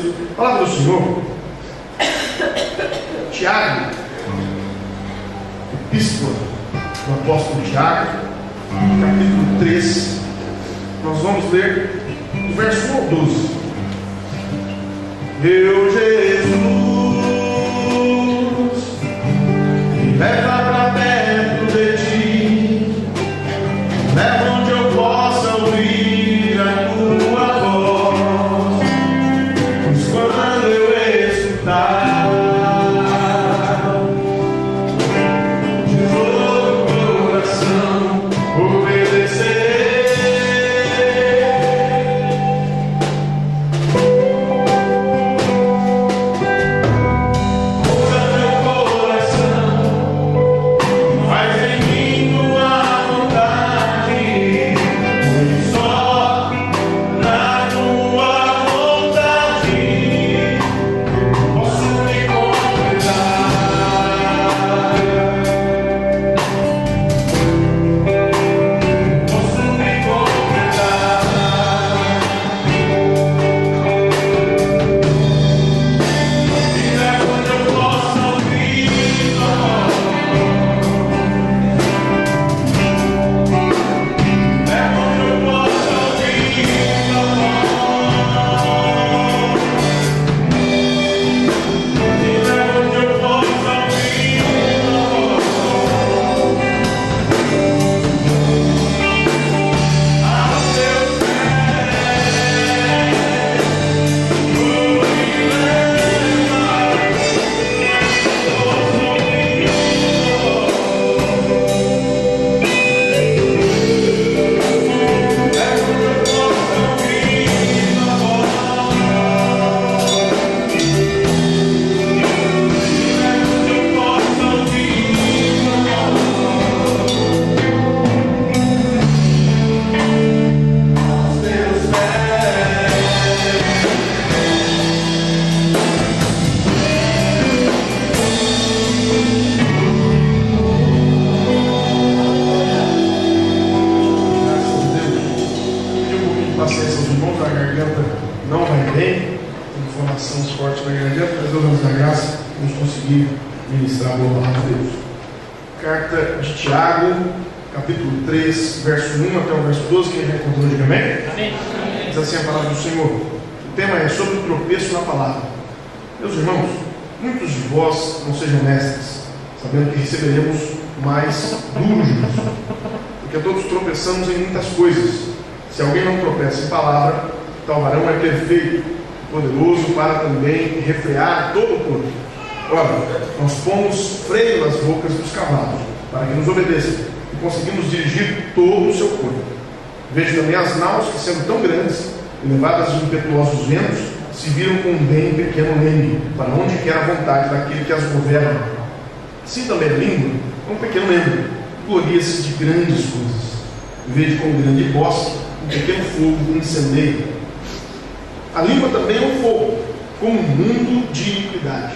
Deus. Palavra do Senhor. Tiago, Epístola do apóstolo Tiago, capítulo 3. Nós vamos ler o verso 1 ao 12. Meu Jesus, me leva De paciência aos irmãos, a garganta não vai bem, inflamação forte na garganta, mas Deus nos dá graça de nos conseguir ministrar a boa palavra de Deus. Carta de Tiago, capítulo 3, verso 1 até o verso 12, quem já encontrou, diga amém? Amém. Diz assim a palavra do Senhor. O tema é sobre o tropeço na palavra. Meus irmãos, muitos de vós não sejam mestres, sabendo que receberemos mais duro juízo. Porque todos tropeçamos em muitas coisas. Se alguém não tropeça em palavra, tal varão é perfeito, poderoso para também refrear todo o corpo. Ora, nós pomos freio nas bocas dos cavalos, para que nos obedeçam, e conseguimos dirigir todo o seu corpo. Vejo também as naus que, sendo tão grandes e levadas de impetuosos ventos, se viram com um bem pequeno leme, para onde quer a vontade daquele que as governa. Assim também a língua é um pequeno leme, gloria-se de grandes coisas. Vejo com grande bosque pequeno fogo incendeia. A língua também é um fogo, como um mundo de iniquidade.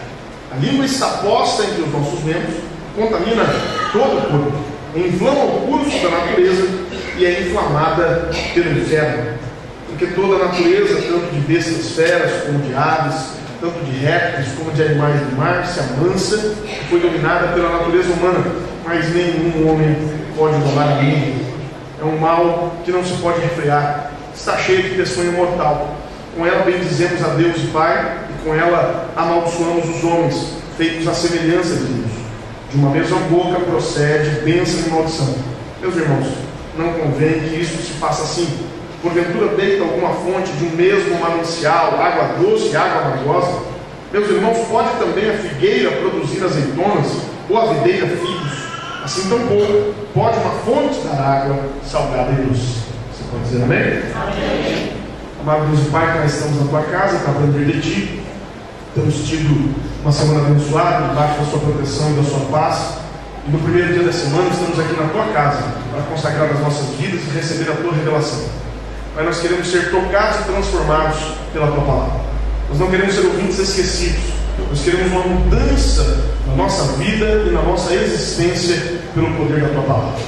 A língua está posta entre os nossos membros, contamina todo o corpo, inflama o curso da natureza e é inflamada pelo inferno. Porque toda a natureza, tanto de bestas feras como de aves, tanto de répteis como de animais do mar, se amansa e foi dominada pela natureza humana, mas nenhum homem pode dominar a língua. É um mal que não se pode refrear, está cheio de peçonha mortal. Com ela bendizemos a Deus Pai, e com ela amaldiçoamos os homens, feitos à semelhança de Deus. De uma mesma boca procede bênção e maldição. Meus irmãos, não convém que isso se faça assim. Porventura deita alguma fonte de um mesmo manancial, água doce e água amargosa? Meus irmãos, pode também a figueira produzir azeitonas, ou a videira figos? Assim tampouco pode uma fonte dar água salgada e doce. Você pode dizer amém? Amém. Amado Deus e Pai, nós estamos na tua casa para aprender de ti. Temos tido uma semana abençoada, debaixo da sua proteção e da sua paz. E no primeiro dia da semana estamos aqui na tua casa para consagrar as nossas vidas e receber a tua revelação. Mas nós queremos ser tocados e transformados pela tua palavra. Nós não queremos ser ouvintes esquecidos. Nós queremos uma mudança na nossa vida e na nossa existência pelo poder da tua palavra.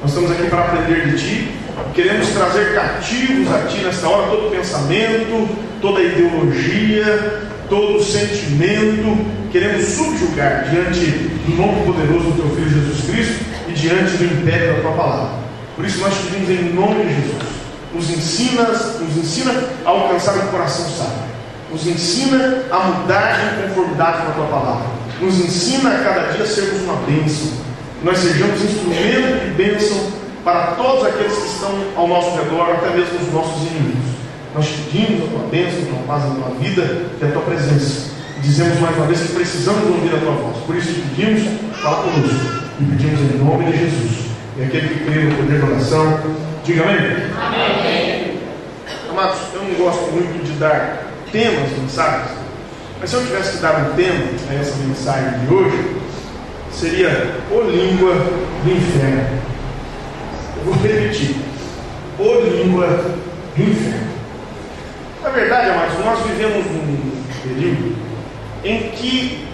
Nós estamos aqui para aprender de ti. Queremos trazer cativos a ti nesta hora todo pensamento, toda ideologia, todo sentimento, queremos subjugar diante do nome poderoso do teu Filho Jesus Cristo e diante do império da tua palavra. Por isso nós pedimos em nome de Jesus, nos ensina, nos ensina a alcançar um coração sábio, nos ensina a mudar em conformidade com a tua palavra, nos ensina a cada dia sermos uma bênção, nós sejamos instrumento de bênção para todos aqueles que estão ao nosso redor, até mesmo os nossos inimigos. Nós pedimos a tua bênção, a tua paz, a tua vida e a tua presença. Dizemos mais uma vez que precisamos ouvir a tua voz. Por isso pedimos, fala conosco. E pedimos em nome de Jesus. E aquele que crê no poder da oração, diga amém. Amém. Amados, eu não gosto muito de dar temas, mensagens, mas se eu tivesse que dar um tema a essa mensagem de hoje, seria o língua do inferno. Eu vou repetir. O língua do inferno. Na verdade, amados, nós vivemos num período em que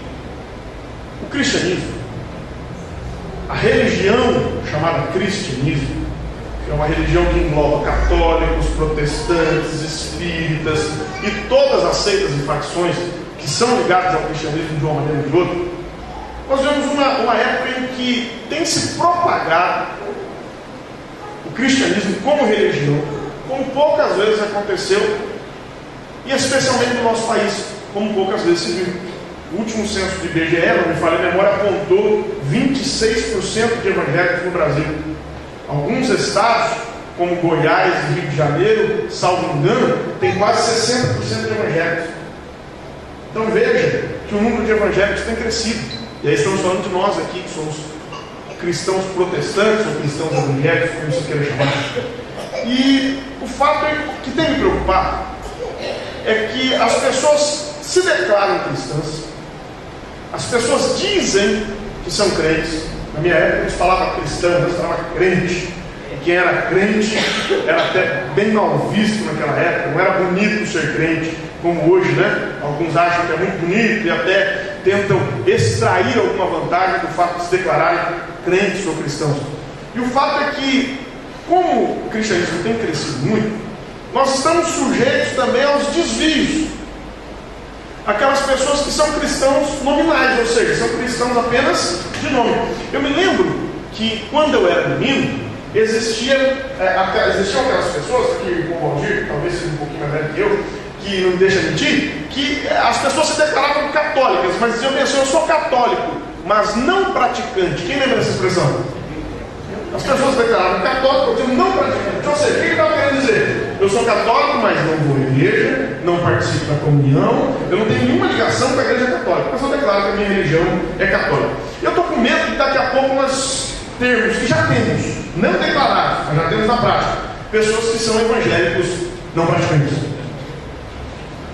o cristianismo, a religião chamada cristianismo, é uma religião que engloba católicos, protestantes, espíritas e todas as seitas e facções que são ligadas ao cristianismo de uma maneira ou de outra, nós vemos uma, uma época em que tem se propagado o cristianismo como religião, como poucas vezes aconteceu e especialmente no nosso país, como poucas vezes se viu. O último censo de IBGE, não me falha a memória, apontou 26% de evangélicos no Brasil. Alguns estados, como Goiás e Rio de Janeiro, salvo engano, tem quase 60% de evangélicos. Então veja que o número de evangélicos tem crescido. E aí estamos falando de nós aqui, que somos cristãos protestantes ou cristãos evangélicos, como você queira chamar. E o fato é que tem me preocupado é que as pessoas se declaram cristãs, as pessoas dizem que são crentes. Na minha época eles falavam cristão, eles falavam crente. E quem era crente era até bem mal visto naquela época, não era bonito ser crente, como hoje, né? Alguns acham que é muito bonito e até tentam extrair alguma vantagem do fato de se declararem crentes ou cristãos. E o fato é que, como o cristianismo tem crescido muito, nós estamos sujeitos também aos desvios. Aquelas pessoas que são cristãos nominais, ou seja, são cristãos apenas de nome. Eu me lembro que quando eu era menino, existia, é, existiam aquelas pessoas, que o Valdir, talvez seja um pouquinho mais velho que eu, que não me deixa mentir, que é, as pessoas se declaravam católicas, mas diziam assim, eu sou católico, mas não praticante. Quem lembra dessa expressão? As pessoas declaravam católico, diziam não praticante. Ou seja, o que ele estava querendo dizer? Eu sou católico, mas não vou à igreja, não participo da comunhão, eu não tenho nenhuma ligação com a igreja católica. Eu só declaro que a minha religião é católica. Eu estou com medo de daqui a pouco nós termos, que já temos, não declarados, mas já temos na prática, pessoas que são evangélicos não praticantes.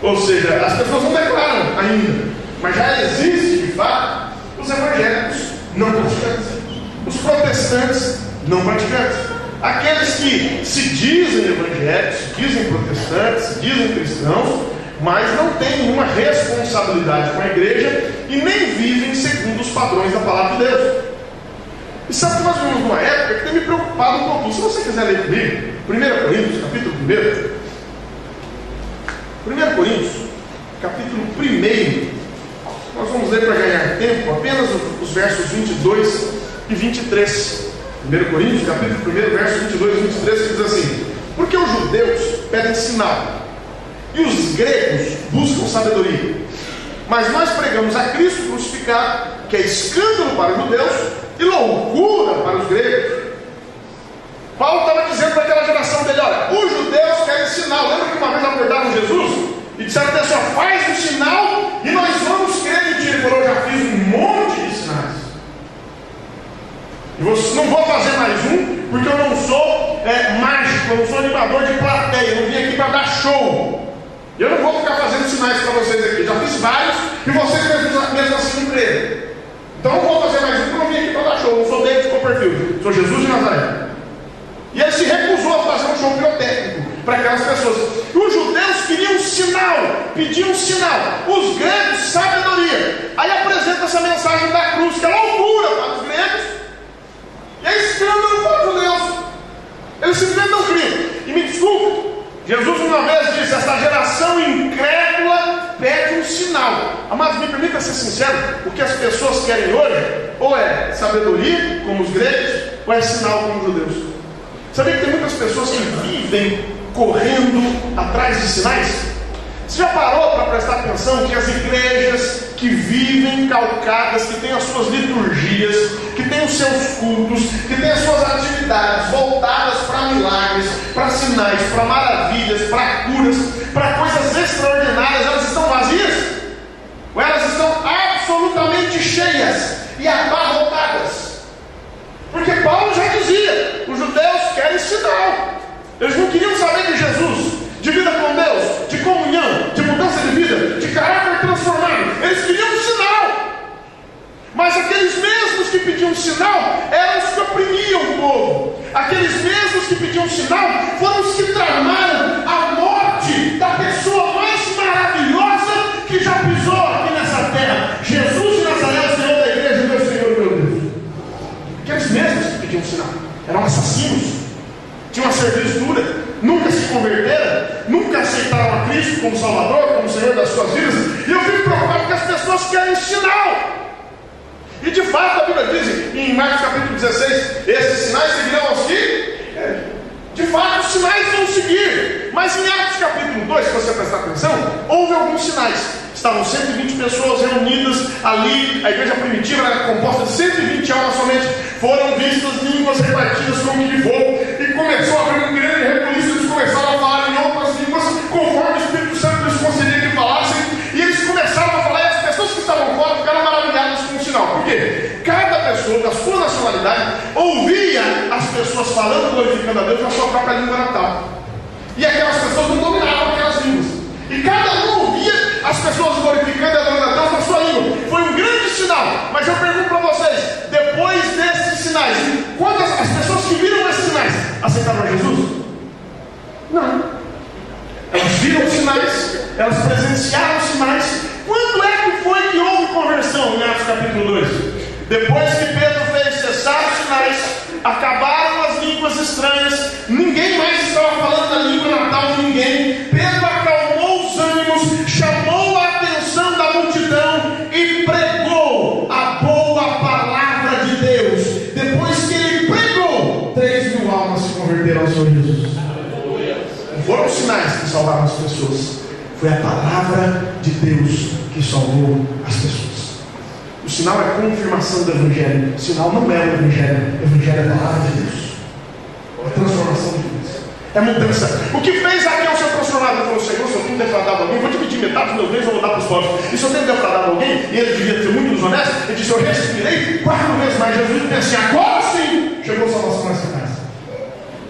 Ou seja, as pessoas não declaram ainda, mas já existe de fato os evangélicos não praticantes, os protestantes não praticantes. Aqueles que se dizem evangélicos, se dizem protestantes, se dizem cristãos, mas não têm nenhuma responsabilidade com a igreja e nem vivem segundo os padrões da palavra de Deus. E sabe que nós vivemos numa época que tem me preocupado um pouquinho. Se você quiser ler comigo, 1 Coríntios, capítulo 1. 1 Coríntios, capítulo 1. Nós vamos ler para ganhar tempo apenas os versos 22 e 23. 1 Coríntios, capítulo 1, verso 22 e 23, que diz assim: Porque os judeus pedem sinal, e os gregos buscam sabedoria. Mas nós pregamos a Cristo crucificado, que é escândalo para os judeus e loucura para os gregos. Paulo estava dizendo para aquela geração dele: olha, os judeus querem sinal. Lembra que uma vez acordaram Jesus e disseram: pessoal, faz um sinal e nós vamos crer em ti. Ele falou: já fiz um monte de eu não vou fazer mais um, porque eu não sou é, mágico, eu não sou animador de plateia, eu não vim aqui para dar show. Eu não vou ficar fazendo sinais para vocês aqui. Já fiz vários e vocês mesmo, mesmo assim creram. Então não vou fazer mais um, porque eu não vim aqui para dar show. Eu não sou David Copperfield, sou Jesus de Nazaré. E ele se recusou a fazer um show pirotécnico para aquelas pessoas. Os judeus queriam um sinal, pediam um sinal. Os gregos, sabedoria. Aí apresenta essa mensagem da cruz, que é loucura para os gregos e é escândalo para os judeus. Eles simplesmente não criam. E me desculpe, Jesus uma vez disse: Esta geração incrédula pede um sinal. Amados, me permita ser sincero: o que as pessoas querem hoje, ou é sabedoria, como os gregos, ou é sinal, como os judeus. Sabia que tem muitas pessoas que vivem correndo atrás de sinais? Você já parou para prestar atenção que as igrejas que vivem calcadas, que têm as suas liturgias, que os seus cultos, que as suas atividades voltadas para milagres, para sinais, para maravilhas, para curas, para coisas extraordinárias, elas estão vazias? Ou elas estão absolutamente cheias e abarrotadas? Porque Paulo já dizia: os judeus querem sinal, eles não queriam saber de Jesus de vida com Deus, de comunhão, de mudança de vida, de caráter transformado. Eles queriam um sinal. Mas aqueles mesmos que pediam sinal eram os que oprimiam o povo. Aqueles mesmos que pediam sinal foram os que tramaram a morte da pessoa mais maravilhosa que já pisou aqui nessa terra. Jesus de Nazaré, o Senhor da igreja, meu Senhor, meu Deus. Aqueles mesmos que pediam sinal eram assassinos, tinham uma serviço dura, nunca se converteram, nunca aceitaram a Cristo como Salvador, como Senhor das suas vidas, e eu fico preocupado que as pessoas querem sinal. E de fato a Bíblia diz em Marcos capítulo 16: esses sinais seguirão aos que? De fato, os sinais vão seguir. Mas em Atos capítulo 2, se você prestar atenção, houve alguns sinais. Estavam 120 pessoas reunidas ali, a igreja primitiva era composta de 120 almas somente. Foram vistas línguas repartidas como que fogo, e começou a haver um grande rebuliço. Eles começaram a pessoa da sua nacionalidade ouvia as pessoas falando, glorificando a Deus na sua própria língua natal. E aquelas pessoas não dominavam aquelas línguas. E cada um ouvia as pessoas glorificando e adorando a Deus na sua língua. Foi um grande sinal. Mas eu pergunto para vocês: depois desses sinais, quantas as pessoas que viram esses sinais aceitaram Jesus? Não. Elas viram os sinais, elas presenciaram os sinais. Quando é que foi que houve conversão em Atos capítulo 2? Depois que Pedro fez cessar os sinais, acabaram as línguas estranhas, ninguém mais estava falando da língua natal de ninguém. Pedro acalmou os ânimos, chamou a atenção da multidão e pregou a boa palavra de Deus. Depois que ele pregou, três mil almas se converteram ao Senhor Jesus. Não foram os sinais que salvaram as pessoas, foi a palavra de Deus que salvou as pessoas. O sinal é a confirmação do Evangelho. O sinal não é o Evangelho. O Evangelho é a palavra de Deus. É a transformação de Deus. É mudança. O que fez Zaqueu ser transformado? Ele falou: Senhor, se eu tenho defraudado alguém, vou dividir metade dos meus bens vou dar para os pobres. E se eu tenho defraudado alguém, e ele devia ser muito desonesto, ele disse: Eu respirei quatro vezes mais. Jesus disse Agora sim chegou a salvação nessa casa.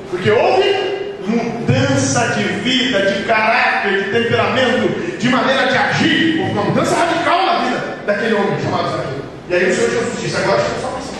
Porque houve mudança de vida, de caráter, de temperamento, de maneira de agir, uma mudança radical daquele homem chamado Zaqueu. E aí o Senhor Jesus disse: Agora chegou a salvação.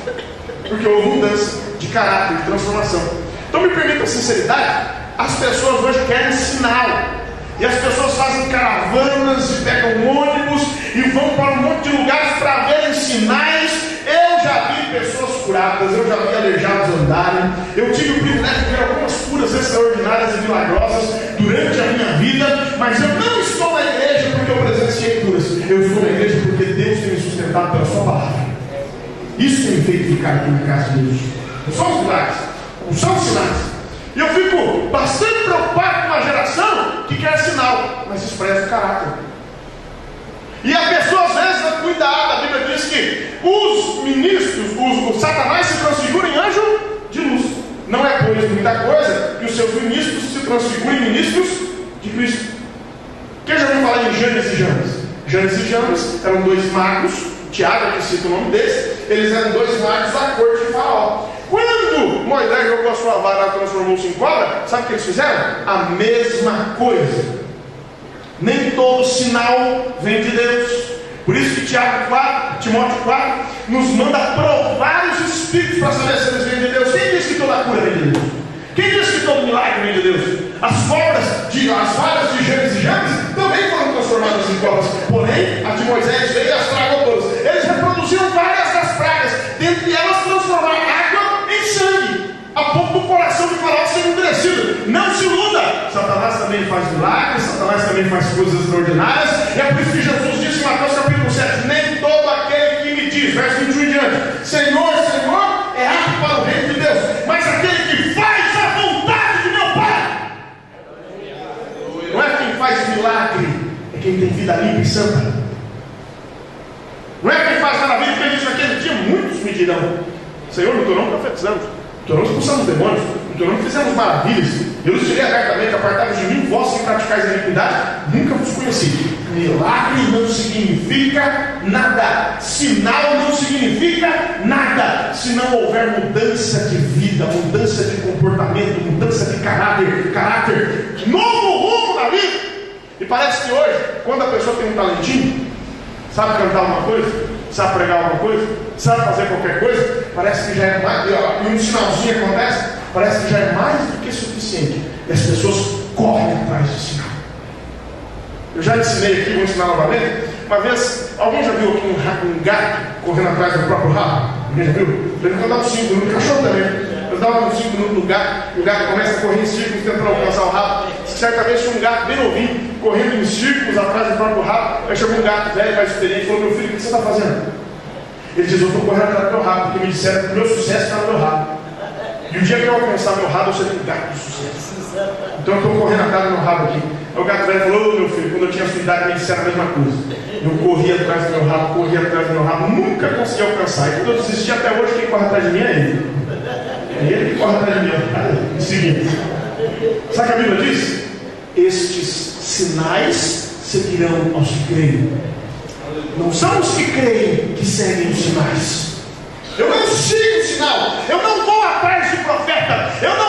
Porque houve mudança de caráter, de transformação. Então me permita a sinceridade, as pessoas hoje querem sinal. E as pessoas fazem caravanas e pegam ônibus e vão para um monte de lugares para verem sinais. Eu já vi pessoas curadas, eu já vi aleijados andarem. Eu tive o privilégio de ver algumas curas extraordinárias e milagrosas durante a minha vida, mas eu não estou na igreja porque eu presenciei curas. Eu estou na igreja porque Deus tem me sustentado pela sua palavra. Isso tem feito ficar aqui na casa de Deus. São não são sinais. E eu fico bastante preocupado com uma geração que quer sinal, mas expressa o caráter. E a pessoa às vezes é cuidada. A Bíblia diz que os ministros, os, o Satanás se transfigura em anjo de luz. Não é pois muita coisa que os seus ministros se transfigurem em ministros de Cristo. Quem já ouviu falar em Janes e Janes? Janes e Janes eram dois magos, Tiago que cita o nome deles, eles eram dois magos da corte de Faraó. Quando Moisés jogou a sua vara e transformou-se em cobra, sabe o que eles fizeram? A mesma coisa. Nem todo sinal vem de Deus. Por isso que Tiago 4, Timóteo 4 nos manda provar os espíritos para saber se eles vêm de Deus. Quem disse que toda cura vem de Deus? Quem disse que todo milagre vem de Deus? As cobras, de, as varas de James e James também foram transformadas em cobras. Porém, a de Moisés veio as tragou todas. Eles reproduziram várias das pragas. Dentre elas transformaram água em sangue. A ponto do coração de Faraó ser endurecido. Não se iluda. Satanás também faz milagres, Satanás também faz coisas extraordinárias. E é por isso que Jesus disse em Mateus capítulo 7: Nem todo aquele que me diz, verso 21 em diante, Senhor, é apto para o reino de Deus, mas aquele que faz a vontade de meu Pai. Não é quem faz milagre, é quem tem vida limpa e santa. Não é quem faz maravilha, porque disse naquele dia, muitos me dirão, Senhor, no teu nome profetizamos, no teu nome expulsamos demônios, no teu nome fizemos maravilhas. Eu lhes direi abertamente, apartai de mim, vós que praticais a iniquidade, nunca vos conheci. Milagre não significa nada, sinal não significa nada, se não houver mudança de vida, mudança de comportamento, mudança de caráter, caráter, novo rumo na vida. E parece que hoje, quando a pessoa tem um talentinho, sabe cantar alguma coisa, sabe pregar alguma coisa, sabe fazer qualquer coisa, parece que já é mais, e um sinalzinho acontece, parece que já é mais do que suficiente. E as pessoas correm atrás de sinal. Eu já ensinei aqui, vou ensinar novamente. Uma vez, alguém já viu aqui um, um gato correndo atrás do próprio rabo? Alguém já viu? Ele não dá uns 5 minutos, cachorro também. Eu dava 5 minutos no gato, o gato começa a correr em círculos tentando alcançar o rabo. Certamente um gato bem novinho, correndo em círculos atrás do próprio rabo. Aí chegou um gato velho, mais experiente, e falou: Meu filho, o que você está fazendo? Ele diz: Eu estou correndo atrás do meu rabo, porque me disseram que o meu sucesso está no meu rabo. E o dia que eu alcançar meu rabo, eu serei um gato de sucesso. Então eu estou correndo atrás do meu rabo aqui. Aí o gato velho falou: Meu filho, quando eu tinha sua idade, me disseram a mesma coisa. Eu corri atrás do meu rabo, corri atrás do meu rabo, nunca consegui alcançar. E quando eu desisti até hoje, quem corre atrás de mim é ele. É ele que corre atrás de mim. Em seguinte. Sabe o que a Bíblia diz? Estes sinais seguirão aos que creem. Não são os que creem que seguem os sinais. Eu não sigo sinal. Eu não vou atrás de profeta. Eu não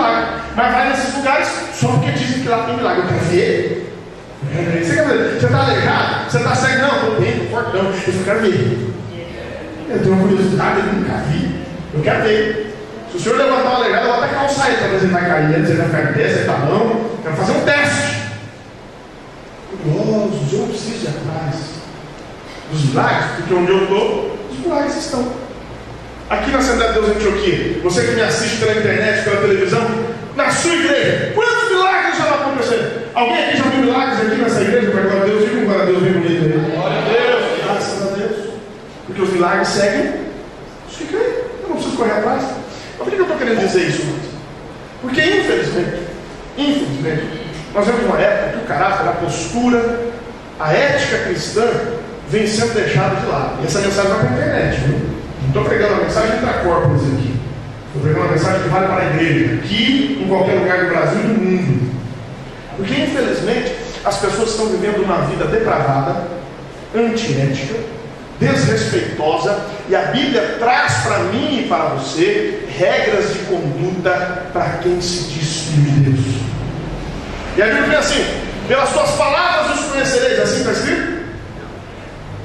milagre, mas vai nesses lugares só porque dizem que lá tem milagre. Eu quero ver. Você quer ver? Você está aleijado? Você está cego? Não, estou bem, estou fortão. Eu quero ver. Eu tenho uma curiosidade, eu nunca vi. Eu quero ver. Se o senhor levantar uma aleijado, eu vou até calçar ele para ver se ele vai cair antes, ele vai ficar de pé, se ele está bom. Quero fazer um teste. Curiosos, eu preciso ir atrás dos milagres, porque onde eu estou, os milagres estão. Aqui na Assembleia de Deus Antioquia, você que me assiste pela internet, pela televisão, na sua igreja, quantos milagres já vão acontecer? Alguém aqui já viu milagres aqui nessa igreja? Para glória a Deus, diga um glória a Deus bem bonito aí. Glória a Deus, graças a Deus. Porque os milagres seguem os que creem. Eu não preciso correr atrás. Mas por que eu estou querendo dizer isso? Porque infelizmente, infelizmente, nós vemos uma época que o caráter, a postura, a ética cristã vem sendo deixada de lado. E essa mensagem vai para a internet, viu? Estou pregando uma mensagem para corpos aqui. Estou pregando uma mensagem que vale para a igreja, aqui, em qualquer lugar do Brasil e do mundo. Porque, infelizmente, as pessoas estão vivendo uma vida depravada, antiética, desrespeitosa, e a Bíblia traz para mim e para você regras de conduta para quem se diz filho de Deus. E a Bíblia diz assim: pelas suas palavras os conhecereis, assim está escrito?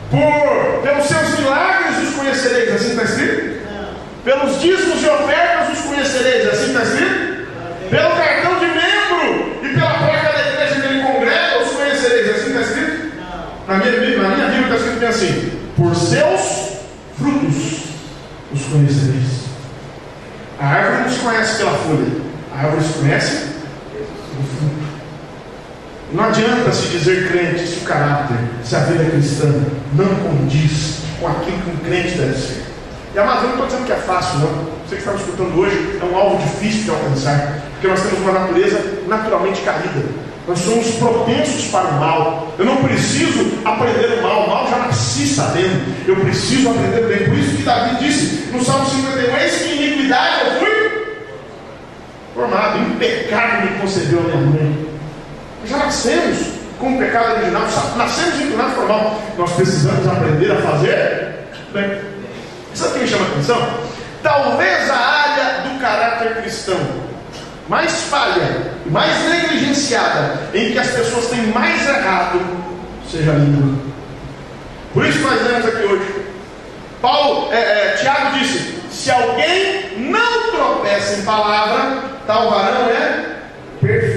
Por, pelos seus milagres os conhecereis, assim está escrito? Pelos dízimos e ofertas os conhecereis, assim está escrito? Pelo cartão de membro e pela placa da igreja que ele congrega os conhecereis, assim está escrito? Na minha, na minha Bíblia está escrito assim: por seus frutos os conhecereis. A árvore não se conhece pela folha, a árvore se conhece pelo fruto. Não adianta se dizer crente se o caráter, se a vida cristã não condiz com aquilo que um crente deve ser. E amados, eu não estou dizendo que é fácil, não. Você que está me escutando hoje é um alvo difícil de alcançar, porque nós temos uma natureza naturalmente caída. Nós somos propensos para o mal. Eu não preciso aprender o mal, o mal já nasci sabendo. Eu preciso aprender o bem. Por isso que Davi disse no Salmo 51: Eis que iniquidade eu fui formado, em pecado me concebeu a minha mãe. Já nascemos com o pecado original, nascemos inclinados para o mal. Nós precisamos aprender a fazer bem. Sabe o que me chama a atenção? Talvez a área do caráter cristão mais falha, mais negligenciada, em que as pessoas têm mais errado, seja a língua. Por isso nós vemos aqui hoje. Paulo, é, é, Tiago disse: se alguém não tropeça em palavra, tal varão é perfeito.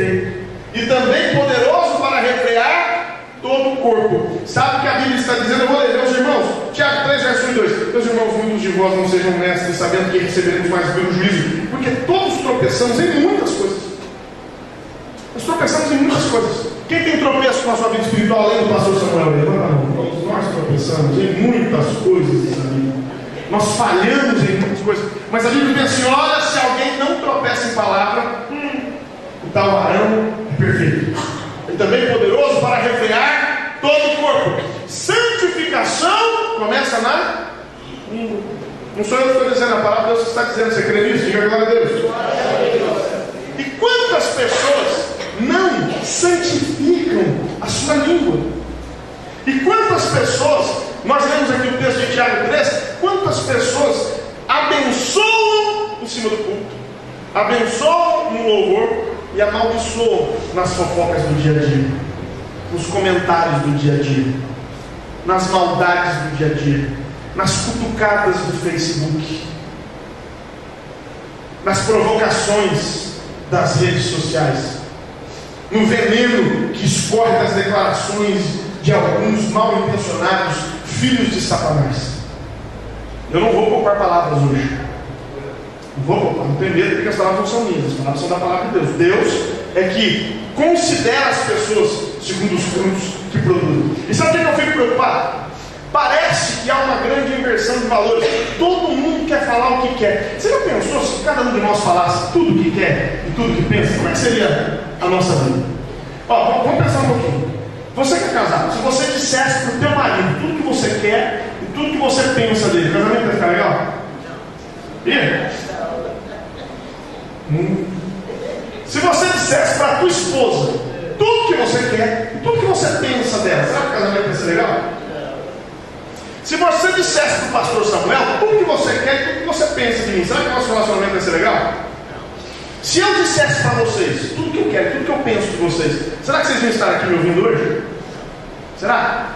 E também poderoso para refrear todo o corpo. Sabe o que a Bíblia está dizendo? Eu vou ler, meus irmãos. Tiago 3, verso 1 e 2. Meus irmãos, muitos de vós não sejam mestres, sabendo que receberemos mais pelo juízo. Porque todos tropeçamos em muitas coisas. Nós tropeçamos em muitas coisas. Quem tem tropeço com a sua vida espiritual além do pastor Samuel? Levanta. Todos nós tropeçamos em muitas coisas na. Nós falhamos em muitas coisas. Mas a Bíblia diz assim: se alguém não tropeça em palavra, hum, o tal arão perfeito. Ele também poderoso para refrear todo o corpo. Santificação começa na língua. Não sou eu que estou dizendo a palavra, Deus está dizendo. Você crê nisso? Diga glória a Deus. E quantas pessoas não santificam a sua língua? E quantas pessoas, nós lemos aqui o texto de Tiago 3, quantas pessoas abençoam em cima do culto, abençoam no louvor e amaldiçoam nas fofocas do dia a dia, nos comentários do dia a dia, nas maldades do dia a dia, nas cutucadas do Facebook, nas provocações das redes sociais, no veneno que escorre das declarações de alguns mal intencionados filhos de Satanás. Eu não vou poupar palavras hoje. Não tem medo, porque as palavras não são minhas, as palavras são da palavra de Deus. Deus é que considera as pessoas segundo os frutos que produzem. E sabe o que eu fico preocupado? Parece que há uma grande inversão de valores. Todo mundo quer falar o que quer. Você já pensou se cada um de nós falasse tudo o que quer e tudo o que pensa? Como é que seria a nossa vida? Ó, vamos pensar um pouquinho. Você que é casado, se você dissesse para o teu marido tudo que você quer e tudo que você pensa dele, o casamento vai ficar legal? Ia? Hum. Se você dissesse para tua esposa tudo que você quer tudo que você pensa dela, será que o casamento vai ser legal? Se você dissesse para o pastor Samuel tudo que você quer tudo que você pensa de mim, será que o nosso relacionamento vai ser legal? Se eu dissesse para vocês tudo que eu quero, tudo que eu penso de vocês, será que vocês vão estar aqui me ouvindo hoje? Será?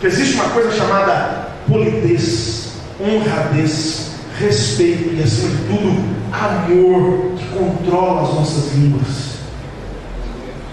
Que existe uma coisa chamada polidez, honradez, respeito e, acima de tudo, amor que controla as nossas línguas.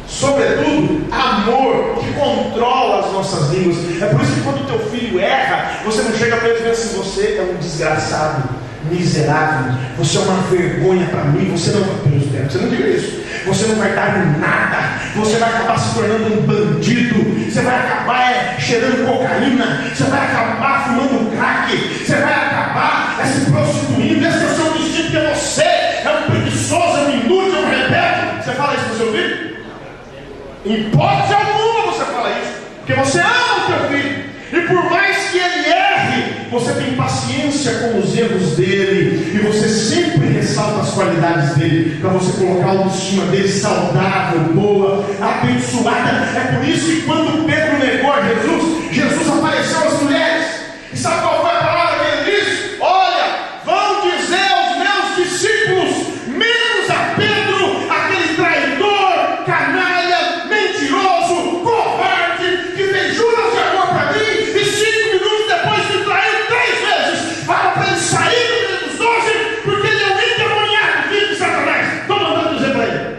Sobretudo, amor que controla as nossas línguas. É por isso que quando teu filho erra, você não chega para ele e diz assim: você é um desgraçado, miserável, você é uma vergonha para mim, você não Deus Deus, você não diga isso. Você não vai dar em nada, você vai acabar se tornando um bandido, você vai acabar é, cheirando cocaína, você vai acabar fumando crack, você vai acabar é, se prostituindo, esse é o seu destino, porque você é um preguiçoso, é um inútil, é um rebelde. Você fala isso para o seu filho? Em hipótese alguma você fala isso, porque você ama o teu filho, e por mais que ele erre, você tem paciência com os erros dele, e você sempre ressalta as qualidades dele, para você colocar a autoestima dele saudável, boa, abençoada. É por isso que quando Pedro negou a Jesus, Jesus apareceu às mulheres, e sabe qual foi a palavra que ele disse? Olha, vão dizer aos meus discípulos, menos a Pedro, aquele traidor, canalha, mentiroso, covarde, que fez juras de amor para mim, e cinco minutos depois me traiu três vezes. Fala para ele sair do meio dos doze, porque ele é um endemoniado, filho de Satanás. Estou mandando dizer para ele.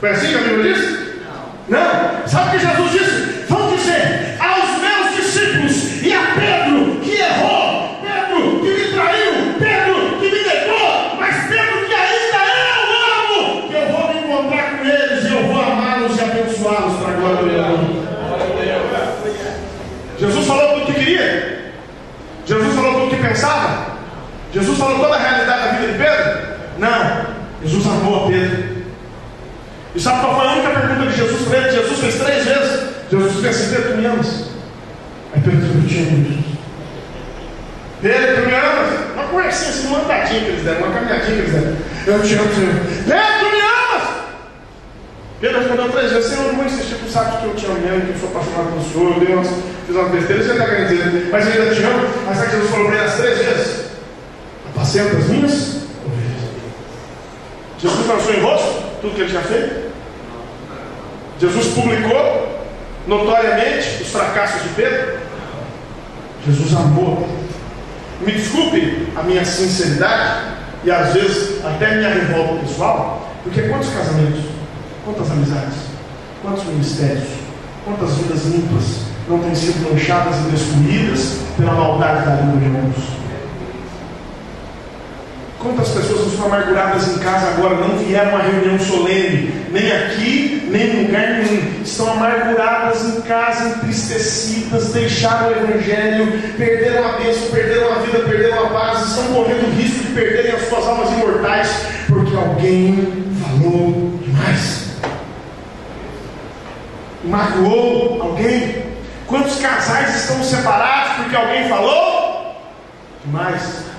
Foi assim que a Bíblia disse? Não. Sabe o que Jesus disse? Vão dizer aos meus discípulos e a Pedro que errou, Pedro que me traiu, Pedro que me negou, mas Pedro que ainda eu amo, que eu vou me encontrar com eles e eu vou amá-los e abençoá-los para a glória do meu nome. Jesus falou tudo o que queria. Jesus falou tudo o que pensava. Jesus falou toda a realidade da vida de Pedro? Não. Jesus amou a Pedro. E sabe qual foi a única pergunta de Jesus para ele? Jesus fez três vezes. Jesus disse assim: Pedro, tu me amas? Aí Pedro disse: Eu te amo, Jesus. Pedro, tu me amas? Uma conversinha assim, uma andadinha que eles deram, uma caminhadinha que eles deram. Eu te amo, Senhor. Pedro, tu me amas? Pedro respondeu três vezes, Senhor, eu vou insistir, tu sabe que eu te amo mesmo, que eu sou apaixonado pelo Senhor, umas, fiz umas besteiras, você está querendo dizer, mas eu ainda te amo, mas sabe que Jesus falou para ele as três vezes? Apacenta as minhas ovelhas. Jesus lançou em rosto tudo que ele tinha feito? Jesus publicou notoriamente os fracassos de Pedro? Jesus amou. Me desculpe a minha sinceridade e às vezes até minha revolta pessoal, porque quantos casamentos, quantas amizades, quantos ministérios, quantas vidas limpas não têm sido manchadas e destruídas pela maldade da língua de muitos? Quantas pessoas estão amarguradas em casa agora, não vieram a reunião solene, nem aqui, nem em lugar nenhum. Estão amarguradas em casa, deixaram o Evangelho, perderam a bênção, perderam a vida, perderam a paz, estão correndo o risco de perderem as suas almas imortais, porque alguém falou demais. Magoou alguém. Quantos casais estão separados porque alguém falou demais?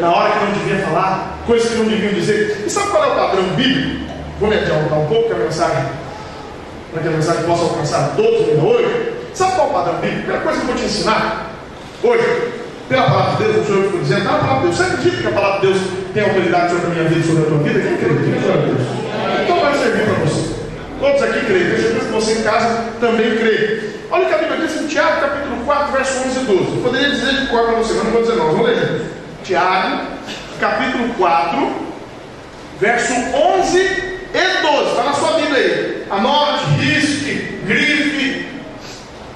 na hora que não devia falar, coisas que não deviam dizer. E sabe qual é o padrão bíblico? Vou me adiantar um pouco a mensagem, para que a mensagem possa alcançar todos ainda hoje. Sabe qual é o padrão bíblico? Primeira coisa que eu vou te ensinar hoje, pela palavra de Deus, o Senhor ficou dizendo, pela palavra de Deus. Você acredita que a palavra de Deus tem autoridade sobre a minha vida e sobre a tua vida? Quem? Quem crê Deus? Então vai servir para você. Todos aqui creem. Deixa eu se você em casa também crê. Olha o que a Bíblia diz em Tiago, capítulo 4, verso 11 e 12. Eu poderia dizer de cor para você, mas não vou dizer não. Vamos ler. Tiago, capítulo 4, verso 11 e 12. Está na sua Bíblia aí. Anote, risque, grife.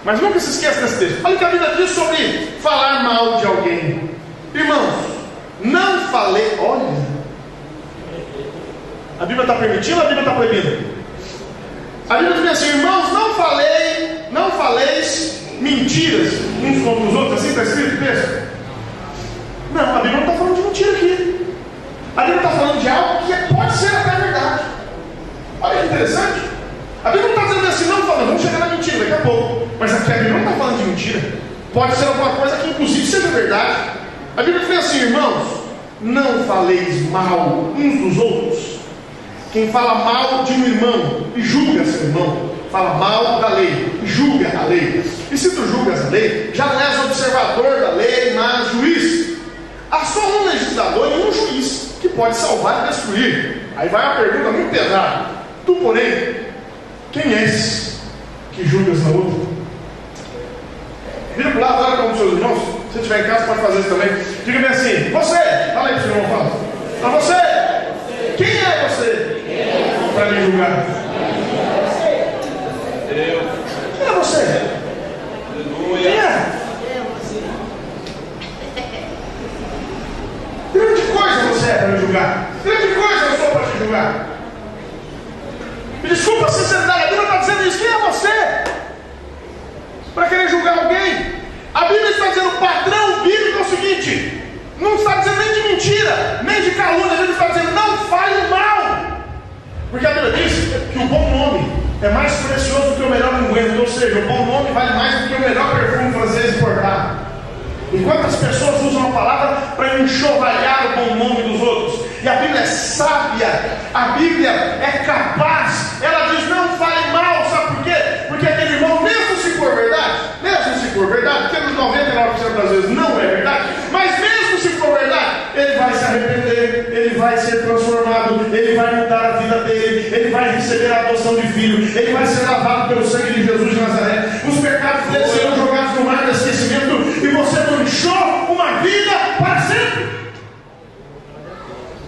Mas nunca se esqueça desse texto. Olha o que a Bíblia diz sobre falar mal de alguém. Irmãos, não falei. Olha. A Bíblia está permitindo ou a Bíblia está proibindo? A Bíblia diz assim, irmãos, não falei, não faleis mentiras uns contra os outros, assim está escrito o texto? Não, a Bíblia não está falando de mentira aqui. A Bíblia está falando de algo que pode ser até. Olha que interessante. A Bíblia não está dizendo assim, não, falando, vamos chegar na mentira daqui a pouco. Mas aqui a Bíblia não está falando de mentira. Pode ser alguma coisa que inclusive seja verdade. A Bíblia diz assim, irmãos, não faleis mal uns dos outros. Quem fala mal de um irmão e julga seu irmão, fala mal da lei, julga a lei. E se tu julgas a lei, já não és observador da lei, mas juiz. Há só um legislador e um juiz que pode salvar e destruir. Aí vai uma pergunta muito pesada. Tu, porém, quem és que julgas na outra? Vira para o lado, olha para dos seus irmãos. Se estiver em casa, pode fazer isso também. Diga-me assim: Você, fala aí para o seu irmão, fala. Para você, quem é você para me julgar? Quem é você? Quem é? Grande coisa você é para me julgar. Grande coisa eu sou para te julgar. Me desculpa a sinceridade, a Bíblia está dizendo isso. Quem é você? Para querer julgar alguém? A Bíblia está dizendo o padrão bíblico é o seguinte: não está dizendo nem de mentira, nem de calúnia, a Bíblia está dizendo não fale mal. Porque a Bíblia diz que o bom nome é mais precioso do que o melhor unguento, ou seja, o bom nome vale mais do que o melhor perfume francês importado. Enquanto as pessoas usam a palavra para enxovalhar o bom nome dos outros. A Bíblia é sábia, a Bíblia é capaz. Ela diz: não fale mal, sabe por quê? Porque aquele irmão, mesmo se for verdade, mesmo se for verdade, nos 99% das vezes não é verdade, mas mesmo se for verdade, ele vai se arrepender, ele vai ser transformado, ele vai mudar a vida dele, ele vai receber a adoção de filho, ele vai ser lavado pelo sangue de Jesus de Nazaré. Os pecados dele serão jogados no mar de esquecimento e você manchou uma vida para sempre.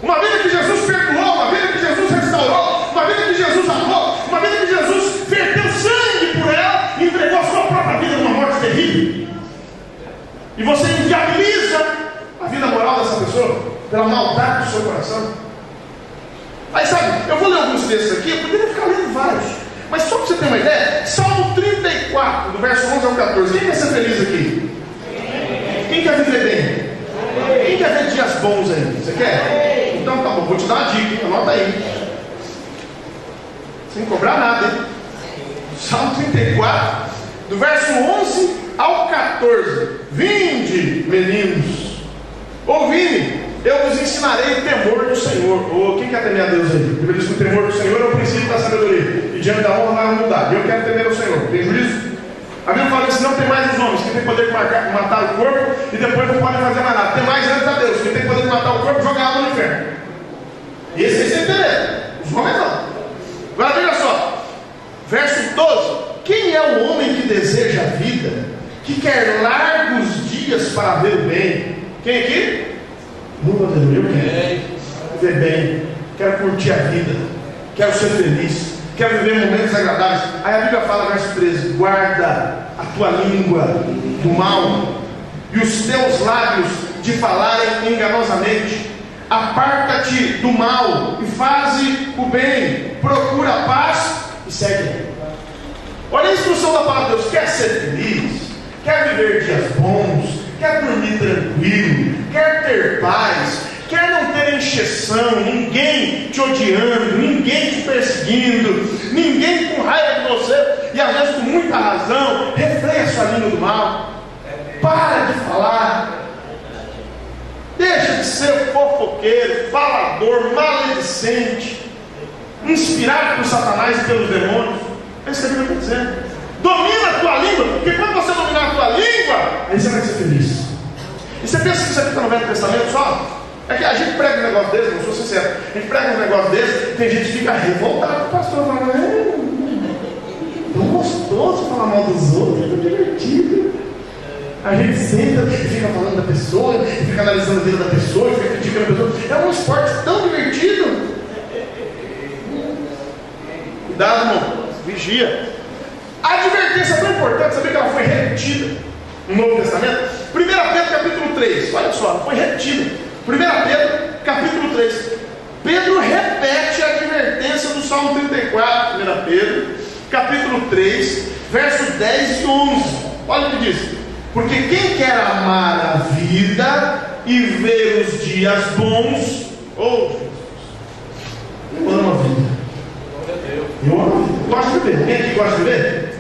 Uma vida que Jesus perdoou, uma vida que Jesus restaurou, uma vida que Jesus amou, uma vida que Jesus verteu sangue por ela e entregou a sua própria vida numa morte terrível. E você inviabiliza a vida moral dessa pessoa pela maldade do seu coração. Aí sabe, eu vou ler alguns textos aqui, eu poderia ficar lendo vários. Mas só para você ter uma ideia, Salmo 34, do verso 11 ao 14. Quem quer ser feliz aqui? Quem quer viver bem? Quem quer ver dias bons aí? Você quer? Então tá bom, vou te dar uma dica, anota aí. Sem cobrar nada, hein? Salmo 34, do verso 11 ao 14. Vinde, meninos, ouvi-me, eu vos ensinarei o temor do Senhor. Oh, quem quer temer a Deus aí? A Bíblia diz que o temor do Senhor é o princípio da sabedoria. E diante da honra vai mudar. Eu quero temer o Senhor. Tem juízo? A Bíblia fala que não tem mais os homens que tem poder de matar o corpo e depois não podem fazer mais nada. Tem mais antes a Deus, que tem poder de matar o corpo e jogar no inferno. E esse aí você entender. Os homens não. Agora veja só. Verso 12. Quem é o homem que deseja a vida, que quer largos dias para ver o bem? Quem aqui? Não, eu quero viver bem, quero curtir a vida, quero ser feliz, quero viver momentos agradáveis. Aí a Bíblia fala, verso 13: guarda a tua língua do mal e os teus lábios de falarem enganosamente. Aparta-te do mal e faze o bem, procura a paz e segue. Olha a instrução da palavra de Deus: quer ser feliz, quer viver dias bons, quer dormir tranquilo, quer ter paz, encheção, ninguém te odiando, ninguém te perseguindo, ninguém com raiva de você, e às vezes com muita razão, refreia sua língua do mal, para de falar, deixa de ser fofoqueiro, falador, maledicente, inspirado por Satanás e pelos demônios. É isso que a Bíblia está dizendo. Domina a tua língua, porque quando você dominar a tua língua, aí você vai ser feliz. E você pensa que isso aqui está no Velho Testamento só? É a gente prega um negócio desse, não sou sincero, a gente prega um negócio desse, tem gente que fica revoltado com o pastor, falando, é tão gostoso falar mal dos outros, é tão divertido. A gente senta e fica falando da pessoa, e fica analisando a vida da pessoa, e fica criticando a pessoa. É um esporte tão divertido. Cuidado, irmão, vigia. A advertência é tão importante, sabia que ela foi repetida no Novo Testamento? 1 Pedro capítulo 3, olha só, foi repetida. 1 Pedro capítulo 3. Pedro repete a advertência do Salmo 34, 1 Pedro, capítulo 3, versos 10 e 11. Olha o que diz: Porque quem quer amar a vida e ver os dias bons, ou oh, eu amo a vida. Eu amo a vida. Gosto de viver. Quem aqui gosta de viver?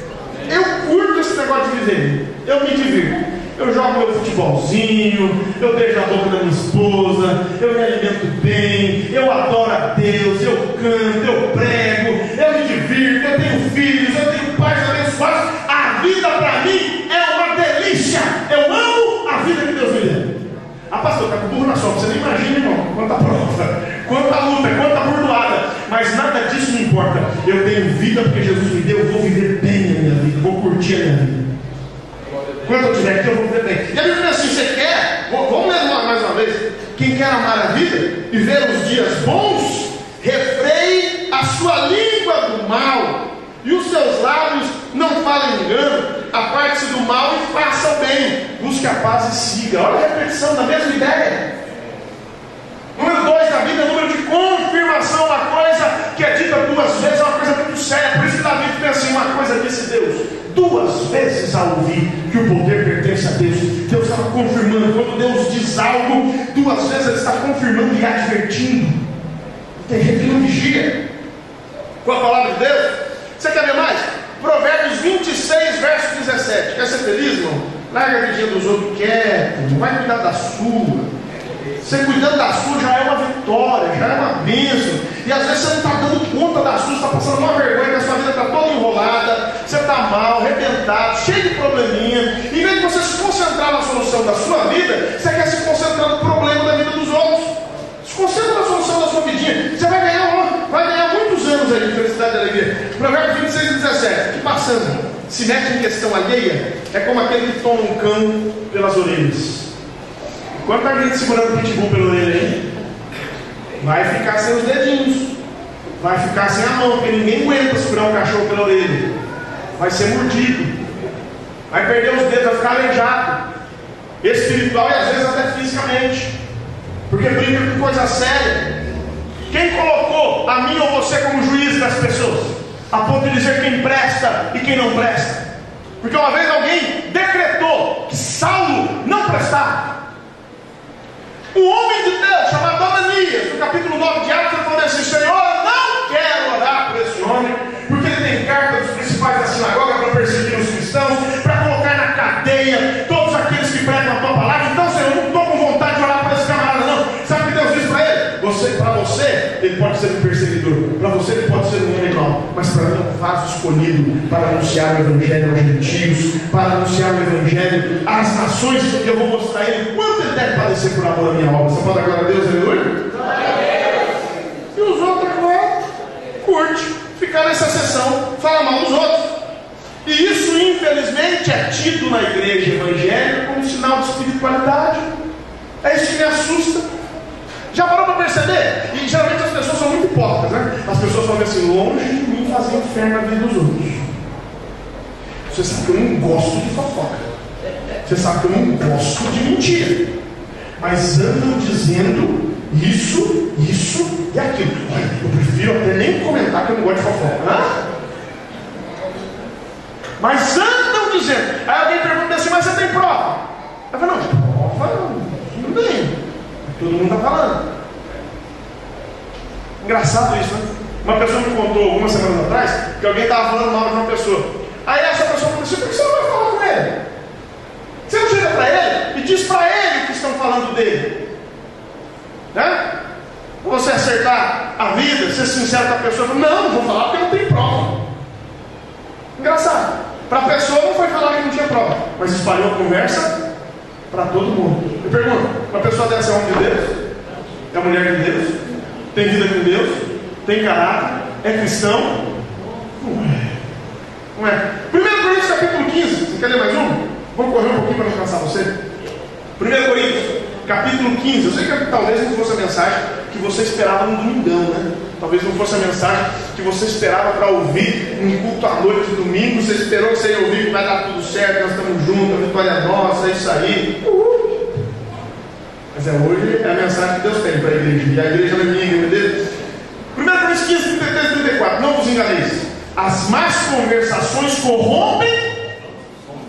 Eu curto esse negócio de viver. Eu me divirto. Eu jogo meu futebolzinho, eu beijo a boca da minha esposa, eu me alimento bem, eu adoro a Deus, eu canto, eu prego, eu me divirto, eu tenho filhos, eu tenho pais abençoados. A vida para mim é uma delícia. Eu amo a vida que Deus me deu. Ah, pastor, está com burro na sopa. Você nem imagina, irmão, quanta prova, quanta luta, quanta burdoada. Mas nada disso me importa. Eu tenho vida porque Jesus me deu. Eu vou viver bem a minha vida. Vou curtir a minha vida. Quando eu tiver aqui, eu vou viver bem. E a Bíblia diz assim: você quer? Vamos ler mais uma vez. Quem quer amar a vida e ver os dias bons, refreie a sua língua do mal e os seus lábios não falem engano aparte-se do mal e faça bem, busque a paz e siga. Olha a repetição da mesma ideia. Número dois da Bíblia, número de confirmação, uma coisa que é dita duas vezes, é uma coisa muito séria. Por isso que Davi pensa assim: uma coisa disse Deus, duas vezes ao ouvir que o poder pertence a Deus. Deus estava confirmando. Quando Deus diz algo, duas vezes Ele está confirmando e advertindo. Tem gente que não vigia com a palavra de Deus. Você quer ver mais? Provérbios 26, verso 17. Quer ser feliz, irmão? Larga a vidinha dos outros quieto, vai cuidar da sua. Você cuidando da sua já é uma vitória, já é uma bênção. E às vezes você não está dando conta da sua, está passando uma vergonha, a sua vida está toda enrolada, você está mal, arrebentado, cheio de probleminha. Em vez de você se concentrar na solução da sua vida, você quer se concentrar no problema da vida dos outros. Se concentra na solução da sua vidinha. Você vai ganhar, vai ganhar muitos anos aí de felicidade e alegria. Provérbio 26 e 17. Que passando, se mete em questão alheia, é como aquele que toma um cão pelas orelhas. Enquanto a gente segurando o pitbull pela orelha aí, vai ficar sem os dedinhos. Vai ficar sem a mão, porque ninguém aguenta segurar um cachorro pela orelha. Vai ser mordido. Vai perder os dedos, vai ficar aleijado. Espiritual e às vezes até fisicamente. Porque brinca com coisa séria. Quem colocou a mim ou você como juiz das pessoas? A ponto de dizer quem presta e quem não presta. Porque uma vez alguém decretou que Saulo não prestava. Um homem de Deus chamado Ananias, no capítulo 9 de Atos, ele falou assim: Senhor, não quero orar por esse homem, porque ele tem carta dos principais da sinagoga para perseguir os cristãos, para colocar na cadeia todos aqueles que pregam a tua palavra. Então, Senhor, não estou com vontade de orar por esse camarada, não. Sabe pode ser um perseguidor, para você ele pode ser um homem mau, mas para mim é um escolhido para anunciar o Evangelho aos gentios, para anunciar o Evangelho às nações, que eu vou mostrar ele quanto ele deve padecer por amor à minha obra. Você pode glória a Deus, aleluia? E os outros agora curte ficar nessa sessão, fala mal dos outros. E isso, infelizmente, é tido na igreja evangélica como sinal de espiritualidade. É isso que me assusta. Já parou para perceber? E geralmente as pessoas são muito hipócritas, né? As pessoas falam assim: longe de mim fazer inferno na vida dos outros. Você sabe que eu não gosto de fofoca. Você sabe que eu não gosto de mentira. Mas andam dizendo isso, isso e aquilo. Eu prefiro até nem comentar que eu não gosto de fofoca. Hã? Mas andam dizendo. Aí alguém pergunta assim, mas você tem prova? Eu falo, não, prova não tem. Todo mundo está falando. Engraçado isso, né? Uma pessoa me contou algumas semanas atrás que alguém estava falando mal de uma pessoa. Aí essa pessoa falou assim, por que você não vai falar com ele? Você não chega para ele e diz para ele estão falando dele. Né? Você acertar a vida, ser sincero com a pessoa, não, não vou falar porque não tem prova. Engraçado. Para a pessoa não foi falar que não tinha prova, mas espalhou a conversa para todo mundo. Eu pergunto: uma pessoa dessa é homem de Deus? É mulher de Deus? Tem vida com Deus? Tem caráter? É cristão? Não é. Não é. 1 Coríntios capítulo 15. Você quer ler mais um? Vamos correr um pouquinho para não cansar você. 1 Coríntios capítulo 15. Eu sei que talvez não fosse a mensagem que você esperava no domingão, né? Talvez não fosse a mensagem que você esperava para ouvir um culto à noite de domingo. Você esperou que você ia ouvir que vai dar tudo certo, nós estamos juntos, a vitória é nossa, é isso aí. Uhul. Mas é hoje é a mensagem que Deus tem para a igreja. E a igreja não é minha, igreja dele. 1 Coríntios 15, 33 34. Não vos enganeis. As más conversações corrompem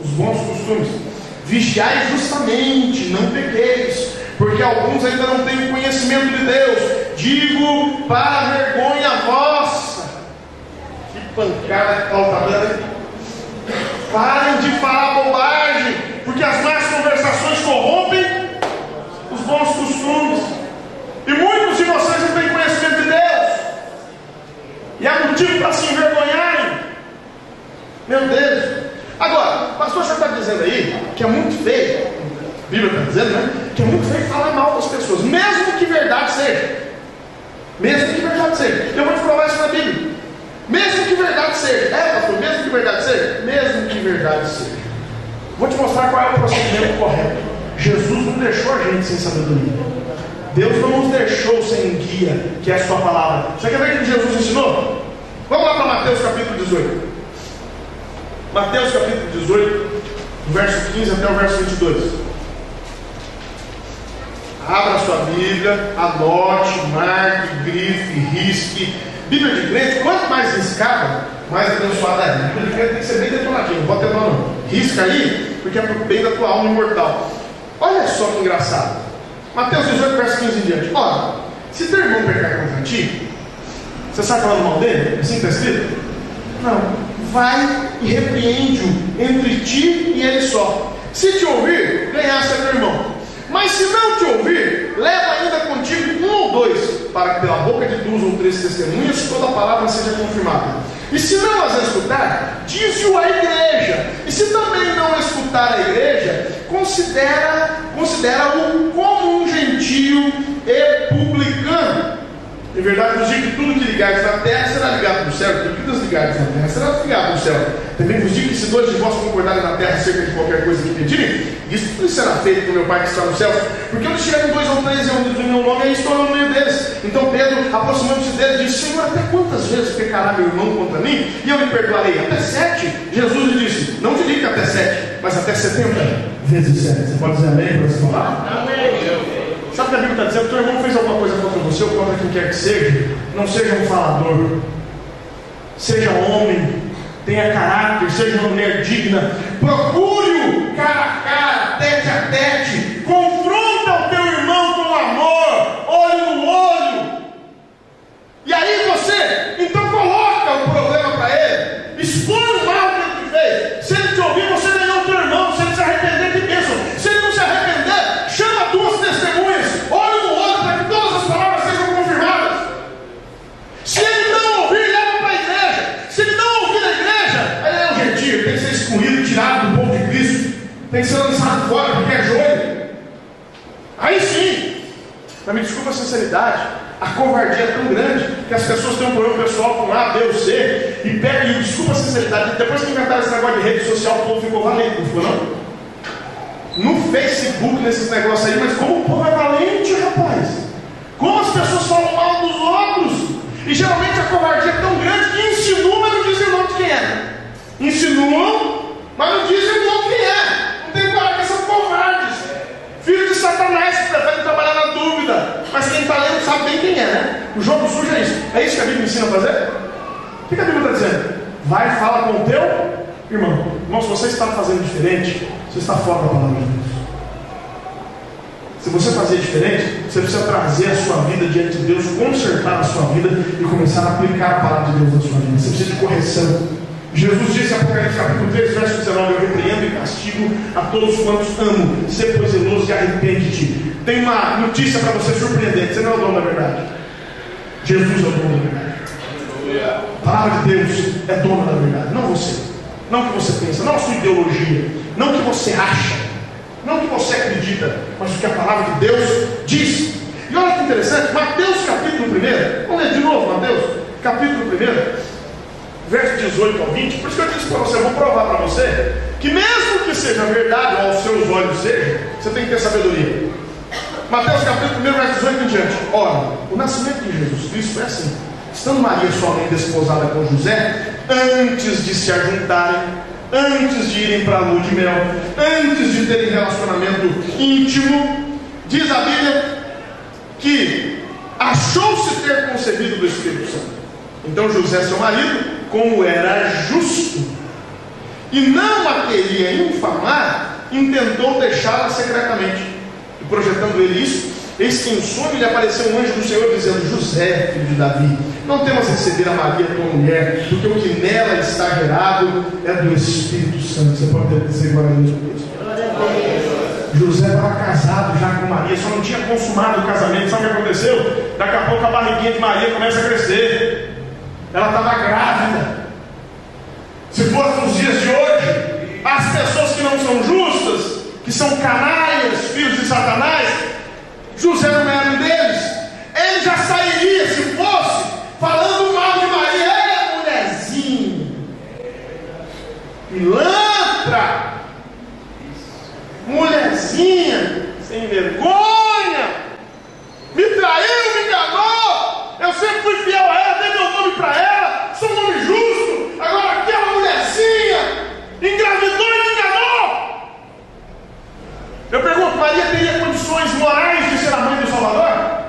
os bons costumes. Vigiai justamente, não pequeis, porque alguns ainda não têm conhecimento de Deus. Digo para vergonha vossa. Que pancada que Paulo está dando. Parem de falar bobagem, porque as más conversações corrompem os bons costumes. E muitos de vocês não têm conhecimento de Deus. E há motivo para se envergonharem. Meu Deus. Agora, o pastor já está dizendo aí que é muito feio, a Bíblia está dizendo, né? Que é muito feio falar mal das pessoas, mesmo que verdade seja. Mesmo que verdade seja. Eu vou te provar isso na Bíblia. Mesmo que verdade seja. É, pastor, mesmo que verdade seja? Mesmo que verdade seja. Vou te mostrar qual é o procedimento correto. Jesus não deixou a gente sem sabedoria. Deus não nos deixou sem guia, que é a sua palavra. Você quer ver o que Jesus ensinou? Vamos lá para Mateus capítulo 18. Mateus capítulo 18, do verso 15 até o verso 22. Abra sua Bíblia, anote, marque, grife, risque. Bíblia de crente, quanto mais riscada, mais abençoada é. Bíblia de crente tem que ser bem detonadinho, não ter mal não. Risca aí, porque é para o bem da tua alma imortal. Olha só que engraçado. Mateus 18, verso 15 em diante. Ora, se teu irmão pecar contra ti, você sai falando mal dele? Assim está escrito? Não vai e repreende-o entre ti e ele só. Se te ouvir, ganhaste a teu irmão. Mas se não te ouvir, leva ainda contigo um ou dois, para que pela boca de duas ou três testemunhas toda a palavra seja confirmada. E se não as escutar, diz-o à igreja. E se também não escutar a igreja, considera, considera-o como um gentio e publicano. Em verdade, vos digo que tudo que ligares na terra será ligado no céu, e tudo que desligares na terra será ligado no céu. Também vos digo que se dois de vós concordarem na terra acerca de qualquer coisa que pedirem, isso tudo será feito por meu Pai que está no céu. Porque onde estiverem dois ou três reunidos em meu nome, aí estou no meio deles. Então Pedro, aproximando-se dele, disse: Senhor, até quantas vezes pecará meu irmão contra mim? E eu lhe perdoarei. Até sete. Jesus lhe disse: Não te digo até sete, mas até setenta vezes sete. Você pode dizer amém para você falar? Amém. Sabe o que a Bíblia está dizendo? Teu irmão fez alguma coisa contra você ou contra quem quer que seja? Não seja um falador. Seja homem. Tenha caráter. Seja uma mulher digna. Procure-o cara a cara, tete a tete. Confronta tem que ser lançado fora porque é joelho. Aí sim, mas me desculpa a sinceridade, a covardia é tão grande que as pessoas têm um problema pessoal com A, B ou C e pega, e desculpa a sinceridade, depois que inventaram esse negócio de rede social, o povo ficou valente, não ficou não? No Facebook, nesses negócios aí, mas como o povo é valente, rapaz! Como as pessoas falam mal dos outros! E geralmente a covardia é tão grande que insinuam, mas não dizem o nome de quem é. Insinuam, mas não dizem o nome de quem é. Não tem coragem, são covardes. Filhos de Que preferem trabalhar na dúvida. Mas quem está lendo sabe bem quem é, né? O jogo sujo é isso. É isso que a Bíblia ensina a fazer? O que a Bíblia está dizendo? Vai fala com o teu irmão. Irmão, se você está fazendo diferente, você está fora da palavra de Deus. Se você fazer diferente, você precisa trazer a sua vida diante de Deus, consertar a sua vida e começar a aplicar a palavra de Deus na sua vida. Você precisa de correção. Jesus disse em Apocalipse capítulo 3, verso 19: Eu repreendo e castigo a todos quantos amo. Sê pois zeloso e arrepende-te. Tem uma notícia para você surpreendente: você não é o dono da verdade. Jesus é o dono da verdade. A palavra de Deus é dona da verdade, não você. Não o que você pensa, não a sua ideologia, não o que você acha. Não o que você acredita, mas o que a palavra de Deus diz. E olha que interessante, Mateus capítulo 1, vamos ler de novo, Mateus, capítulo 1, verso 18 ao 20. Por isso que eu disse para você, eu vou provar para você, que mesmo que seja verdade, ou aos seus olhos seja, você tem que ter sabedoria. Mateus capítulo 1, verso 18 em diante. Olha, o nascimento de Jesus Cristo foi assim. Estando Maria, sua mãe, desposada com José, antes de se ajuntarem, antes de irem para a lua de mel, antes de terem relacionamento íntimo, diz a Bíblia que achou-se ter concebido do Espírito Santo. Então José, seu marido, como era justo e não a queria infamar, intentou deixá-la secretamente. Projetando ele isso, eis que em sonho lhe apareceu um anjo do Senhor dizendo: José, filho de Davi, não temas receber a Maria, tua mulher, porque o que nela está gerado é do Espírito Santo. Você pode dizer glória a Deus por isso. José estava casado já com Maria, só não tinha consumado o casamento. Sabe o que aconteceu? Daqui a pouco a barriguinha de Maria começa a crescer. Ela estava grávida. Se fosse nos dias de hoje, as pessoas que não são justas, que são canalhas, filhos de Satanás, José não era um deles. Ele já sairia, se fosse, falando mal de Maria. É mulherzinha. Pilantra. Mulherzinha. Sem vergonha. Me traiu, me enganou. Eu sempre fui fiel a ela, dei meu nome para ela. Sou um nome justo. Agora aquela mulherzinha engravidou e me enganou. Eu pergunto, Maria teria condições morais de ser a mãe do Salvador?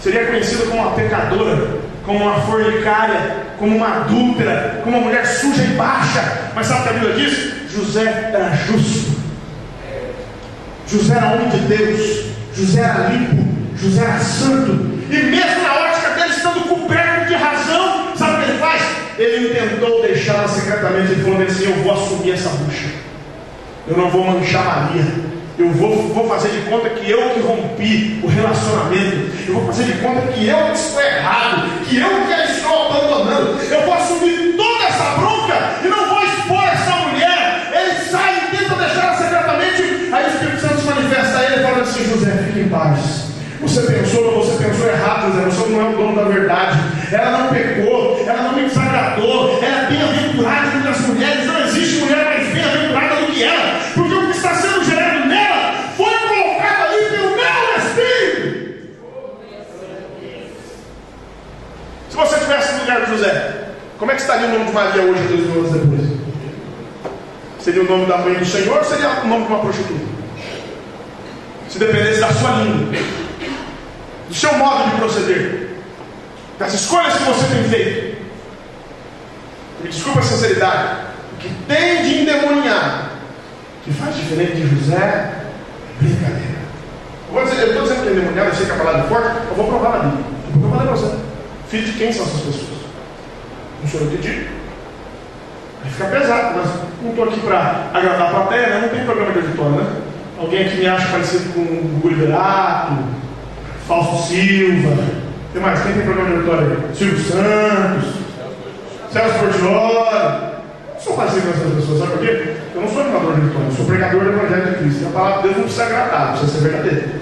Seria conhecida como uma pecadora, como uma fornicária, como uma adúltera, como uma mulher suja e baixa. Mas sabe o que a Bíblia diz? José era justo. José era homem de Deus. José era limpo. José era santo. E mesmo na ótica dele estando coberto de razão, sabe o que ele faz? Ele tentou deixá-la secretamente. Ele falou assim: Eu vou assumir essa bucha. Eu não vou manchar Maria. Eu vou, vou fazer de conta que eu que rompi o relacionamento. Eu vou fazer de conta que eu que estou errado. Que eu que a estou abandonando. Eu vou assumir toda essa bronca e não vou expor essa mulher. Ele sai e tenta deixá-la secretamente. Aí o Espírito Santo se manifesta a ele e fala assim: José, fique em paz. Você pensou, você pensou errado, José. Você não é o dono da verdade. Ela não pecou, ela não me desagradou. Ela é bem-aventurada entre as mulheres. Não existe mulher mais bem-aventurada do que ela. Porque o que está sendo gerado nela foi colocado ali pelo meu Espírito. Se você estivesse no lugar de José, como é que estaria o nome de Maria hoje, dois mil anos depois? Seria o nome da mãe do Senhor ou seria o nome de uma prostituta? Se dependesse da sua língua, do seu modo de proceder, das escolhas que você tem feito. Me desculpa a sinceridade. O que tem de endemoniado que faz diferente de José é brincadeira. Eu estou dizendo que é endemoniado, eu sei que a palavra é forte, eu vou provar na Bíblia. Eu vou para você. Filho de quem são essas pessoas? Não sou que digo. Aí fica pesado, mas não estou aqui para agradar a plateia, né? não tem programa de auditório, né? Alguém aqui me acha parecido com o Liberato, Fausto Silva, tem mais? Quem tem programa de auditório aí? Silvio Santos, Celso Portioli. Não sou parecido com essas pessoas, sabe por quê? Eu não sou animador de auditório, eu sou Cristo. E a palavra de Deus não precisa agradar, precisa ser verdadeira.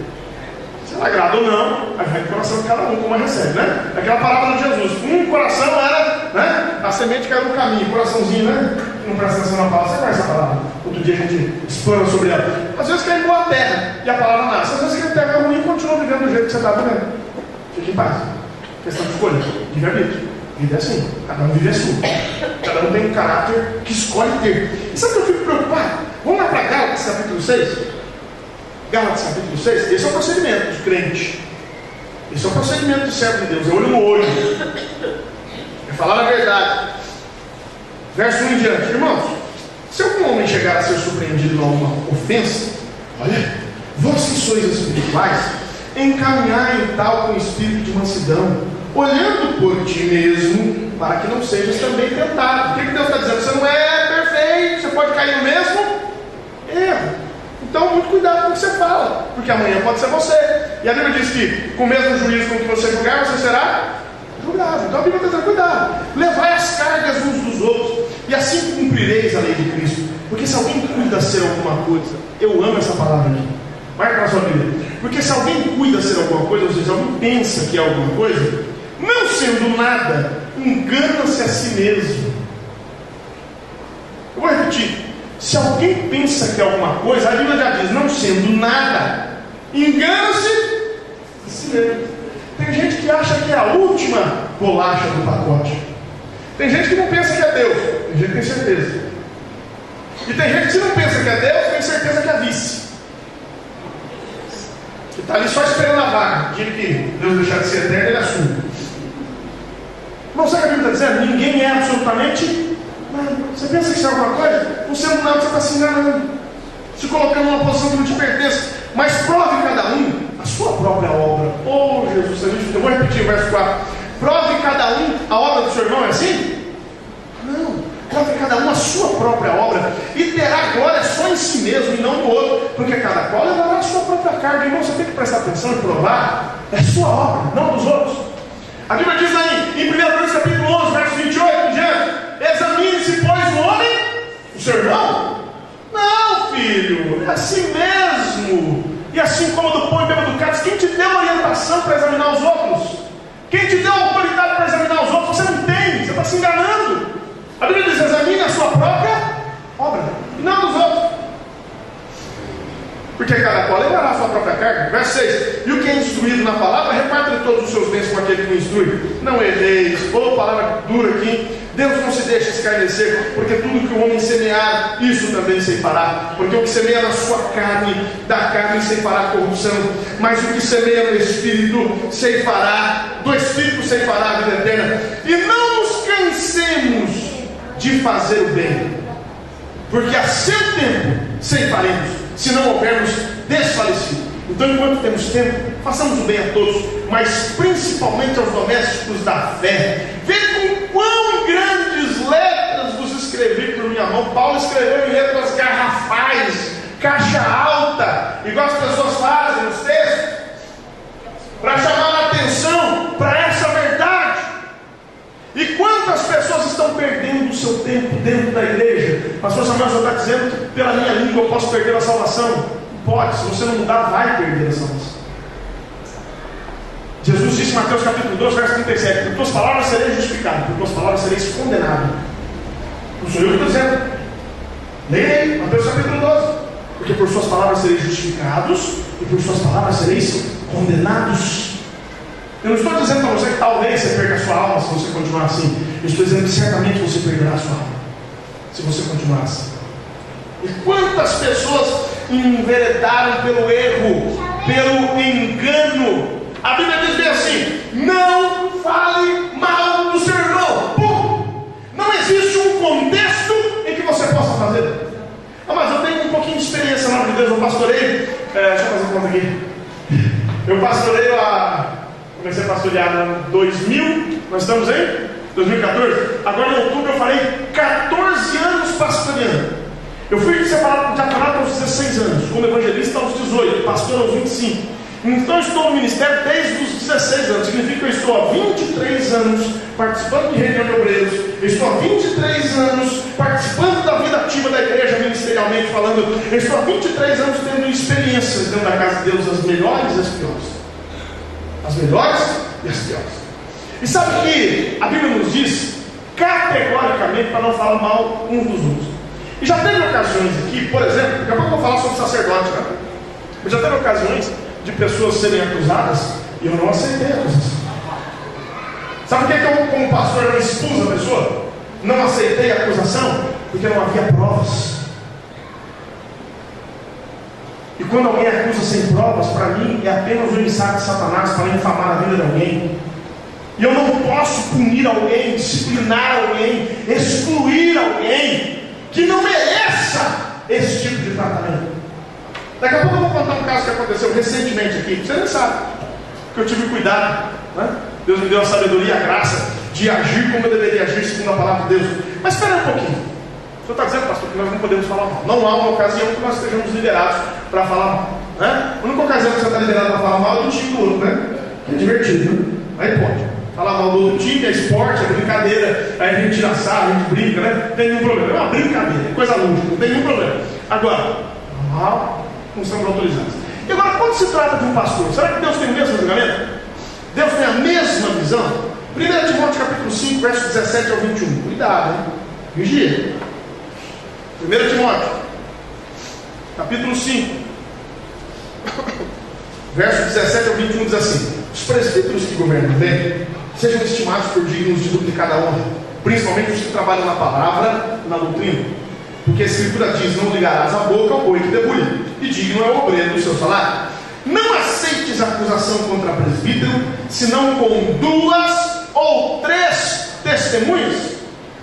Agrada ou não, aí vai do coração de cada um, como recebe, né? Aquela palavra de Jesus. Um coração era, né? A semente caiu no caminho, coraçãozinho, né? Não presta atenção na palavra. Você conhece essa palavra? Outro dia a gente explora sobre ela. Às vezes cai em boa terra e a palavra nasce. Às vezes cai em terra ruim e continua vivendo do jeito que você está vivendo. Fique em paz. Questão de escolha, de arbítrio. Vive assim. Cada um vive assim. Cada um tem um caráter que escolhe ter. E sabe que eu fico preocupado? Vamos lá para Gálatas capítulo 6? Gálatas capítulo 6? Esse é o procedimento dos crentes. Esse é o procedimento do servo de Deus. É olho no olho. Falar a verdade. Verso 1 em diante. Irmãos, se algum homem chegar a ser surpreendido em alguma ofensa, olha, vós que sois espirituais, encaminhai tal com espírito de mansidão, olhando por ti mesmo, para que não sejas também tentado. O que, que Deus está dizendo? Você não é perfeito, você pode cair no mesmo erro. Então, muito cuidado com o que você fala, porque amanhã pode ser você. E a Bíblia diz que, com o mesmo juízo com que você julgar, você será julgado. Então a Bíblia está dizendo: cuidado, levai as cargas uns dos outros, e assim cumprireis a lei de Cristo. Porque se alguém cuida ser alguma coisa, eu amo essa palavra aqui. Marca na sua Bíblia. Porque se alguém cuida ser alguma coisa, ou seja, alguém pensa que é alguma coisa, não sendo nada, engana-se a si mesmo. Eu vou repetir. Se alguém pensa que é alguma coisa, a Bíblia já diz, não sendo nada, engana-se a si mesmo. Tem gente que acha que é a última bolacha do pacote. Tem gente que não pensa que é Deus, tem gente que tem certeza. E tem gente que se não pensa que é Deus, tem certeza que é vice. Que está ali só esperando a vaga. dia que Deus deixar de ser eterno, ele assume. Não sabe o que a Bíblia está dizendo? Ninguém é absolutamente nada. Você pensa que isso é alguma coisa? Não sendo nada, você está se enganando. Se colocando numa posição que não te pertence. Mas prove cada um sua própria obra. Oh, Jesus, eu vou repetir o verso 4. Prove cada um a obra do seu irmão, é assim? Não. Prove cada um a sua própria obra. E terá glória só em si mesmo e não no outro. Porque cada qual levará a sua própria carga. Irmão, você tem que prestar atenção e provar. É sua obra, não dos outros. A Bíblia diz aí, em 1 Coríntios capítulo 11, verso 28 em examine-se, pois, o homem, o seu irmão. Não, filho, é assim mesmo. E assim como do pão e bebo do cálice, quem te deu orientação para examinar os outros? Quem te deu autoridade para examinar os outros? Você não tem, você está se enganando. A Bíblia diz: examine a sua própria obra, e não dos outros. Porque cada qual levará a sua própria carga. Verso 6: E o que é instruído na palavra, reparta todos os seus bens com aquele que o instrui. Não erreis. Ou palavra dura aqui. Deus não se deixa escarnecer, porque tudo que o homem semear, isso também se fará. Porque o que semeia na sua carne, da carne se fará corrupção. Mas o que semeia no Espírito, se fará, do Espírito se fará a vida eterna. E não nos cansemos de fazer o bem, porque a seu tempo ceifaremos se não houvermos desfalecido. Então, enquanto temos tempo, façamos o bem a todos, mas principalmente aos domésticos da fé. Vê com quão grandes letras vos escrevi por minha mão. Paulo escreveu em letras garrafais, caixa alta, igual as pessoas fazem nos textos, para chamar a atenção para essa verdade. E quantas pessoas estão perdendo o seu tempo dentro da igreja? Pastor Samuel já está dizendo, pela minha língua eu posso perder a salvação. Pode, se você não mudar, vai perder a salvação. Mateus capítulo 2, verso 37, por tuas palavras serei justificado, por tuas palavras sereis condenado. Não sou eu que estou dizendo. Leia aí, Mateus capítulo 12. Porque por suas palavras sereis justificados, e por suas palavras sereis condenados. Eu não estou dizendo para você que talvez você perca a sua alma se você continuar assim. Eu estou dizendo que certamente você perderá a sua alma se você continuar assim. E quantas pessoas enveredaram pelo erro, pelo engano? A Bíblia diz bem assim: não fale mal do seu irmão. Pum! Não existe um contexto em que você possa fazer. Ah, mas eu tenho um pouquinho de experiência na Deus, eu pastorei. É, deixa eu fazer conta aqui. Eu pastorei a Comecei a pastorear ano 2000, nós estamos em 2014. Agora em outubro eu farei 14 anos pastoreando. Eu fui separado de diaconato aos 16 anos, como evangelista aos 18, pastor aos 25. Então eu estou no ministério desde os 16 anos. Significa que eu estou há 23 anos participando de reunião de obreiros. Eu estou há 23 anos participando da vida ativa da igreja ministerial ministerialmente falando, eu estou há 23 anos tendo experiências dentro da casa de Deus, as melhores e as piores. As melhores e as piores. E sabe que a Bíblia nos diz categoricamente para não falar mal uns dos outros. E já teve ocasiões aqui, por exemplo, daqui a pouco eu vou falar sobre sacerdote, né? Mas já teve ocasiões de pessoas serem acusadas e eu não aceitei a acusação. Sabe por que eu, como pastor, não expus a pessoa? Não aceitei a acusação? Porque não havia provas. E quando alguém acusa sem provas, para mim é apenas um ensaio de Satanás para infamar a vida de alguém. E eu não posso punir alguém, disciplinar alguém, excluir alguém que não mereça esse tipo de tratamento. Daqui a pouco eu vou contar um caso que aconteceu recentemente aqui. Você não sabe que eu tive cuidado. Né? Deus me deu a sabedoria e a graça de agir como eu deveria agir segundo a palavra de Deus. Mas espera um pouquinho. O senhor está dizendo, pastor, que nós não podemos falar mal. Não há uma ocasião que nós estejamos liberados para falar mal. Né? A única ocasião que você está liberado para falar mal é do time do né? É divertido, né? Aí pode falar mal do outro time, é esporte, é brincadeira, aí a gente tira sarro, a gente brinca, né? Não tem nenhum problema. É uma brincadeira, é coisa lúdica, não tem nenhum problema. Agora, mal, não estamos autorizados. E agora, quando se trata de um pastor, será que Deus tem o mesmo julgamento? Deus tem a mesma visão? 1 Timóteo capítulo 5, verso 17 ao 21. Cuidado, hein? Vigia. 1 Timóteo, capítulo 5, verso 17 ao 21 diz assim: Os presbíteros que governam bem sejam estimados por dignos de duplicada honra, principalmente os que trabalham na palavra e na doutrina. Porque a Escritura diz: Não ligarás a boca ao boi que debulha, e digno é o obreiro do seu salário. Não aceites acusação contra presbítero, senão com duas ou três testemunhas.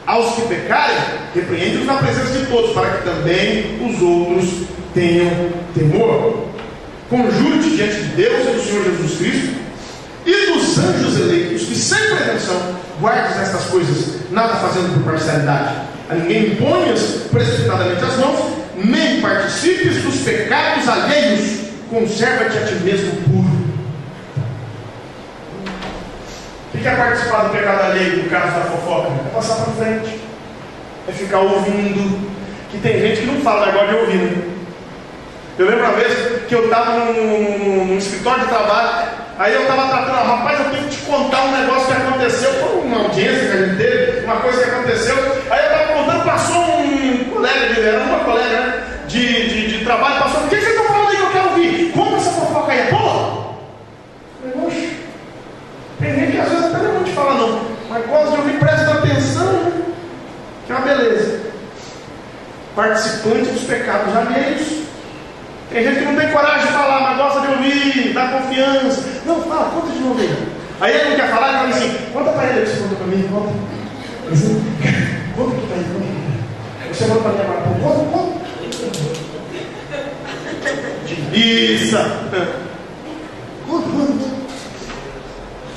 Aos que pecarem, repreende-os na presença de todos, para que também os outros tenham temor. Conjure-te diante de Deus e do Senhor Jesus Cristo e dos anjos eleitos, que sem pretensão guardes estas coisas, nada fazendo por parcialidade. Ninguém imponhas precipitadamente as mãos, nem participes dos pecados alheios, conserva-te a ti mesmo puro. O que é participar do pecado alheio no caso da fofoca? É passar para frente, é ficar ouvindo. Que tem gente que não fala negócio de ouvir, né? Eu lembro uma vez que eu estava num, num, num escritório de trabalho Aí eu estava tratando, rapaz, eu tenho que te contar um negócio que aconteceu, foi uma audiência que a gente teve, uma coisa que aconteceu. Aí eu estava contando, passou um colega de era uma colega né, de, de, de, trabalho, passou, o que vocês estão falando aí que eu quero ouvir? Conta essa fofoca aí, é boa? Oxe, tem gente que às vezes até não te fala não, mas gosta de ouvir, presta atenção, né? que é uma beleza. Participante dos pecados alheios. Tem gente que não tem coragem de falar, mas gosta de ouvir, dá confiança. Não, fala, conta de novo aí. Aí ele não quer falar, ele fala assim, conta para ele, você conta para mim, conta. Conta aqui para ele, conta. Você conta para mim agora, conta, conta. Isso. Conta, conta.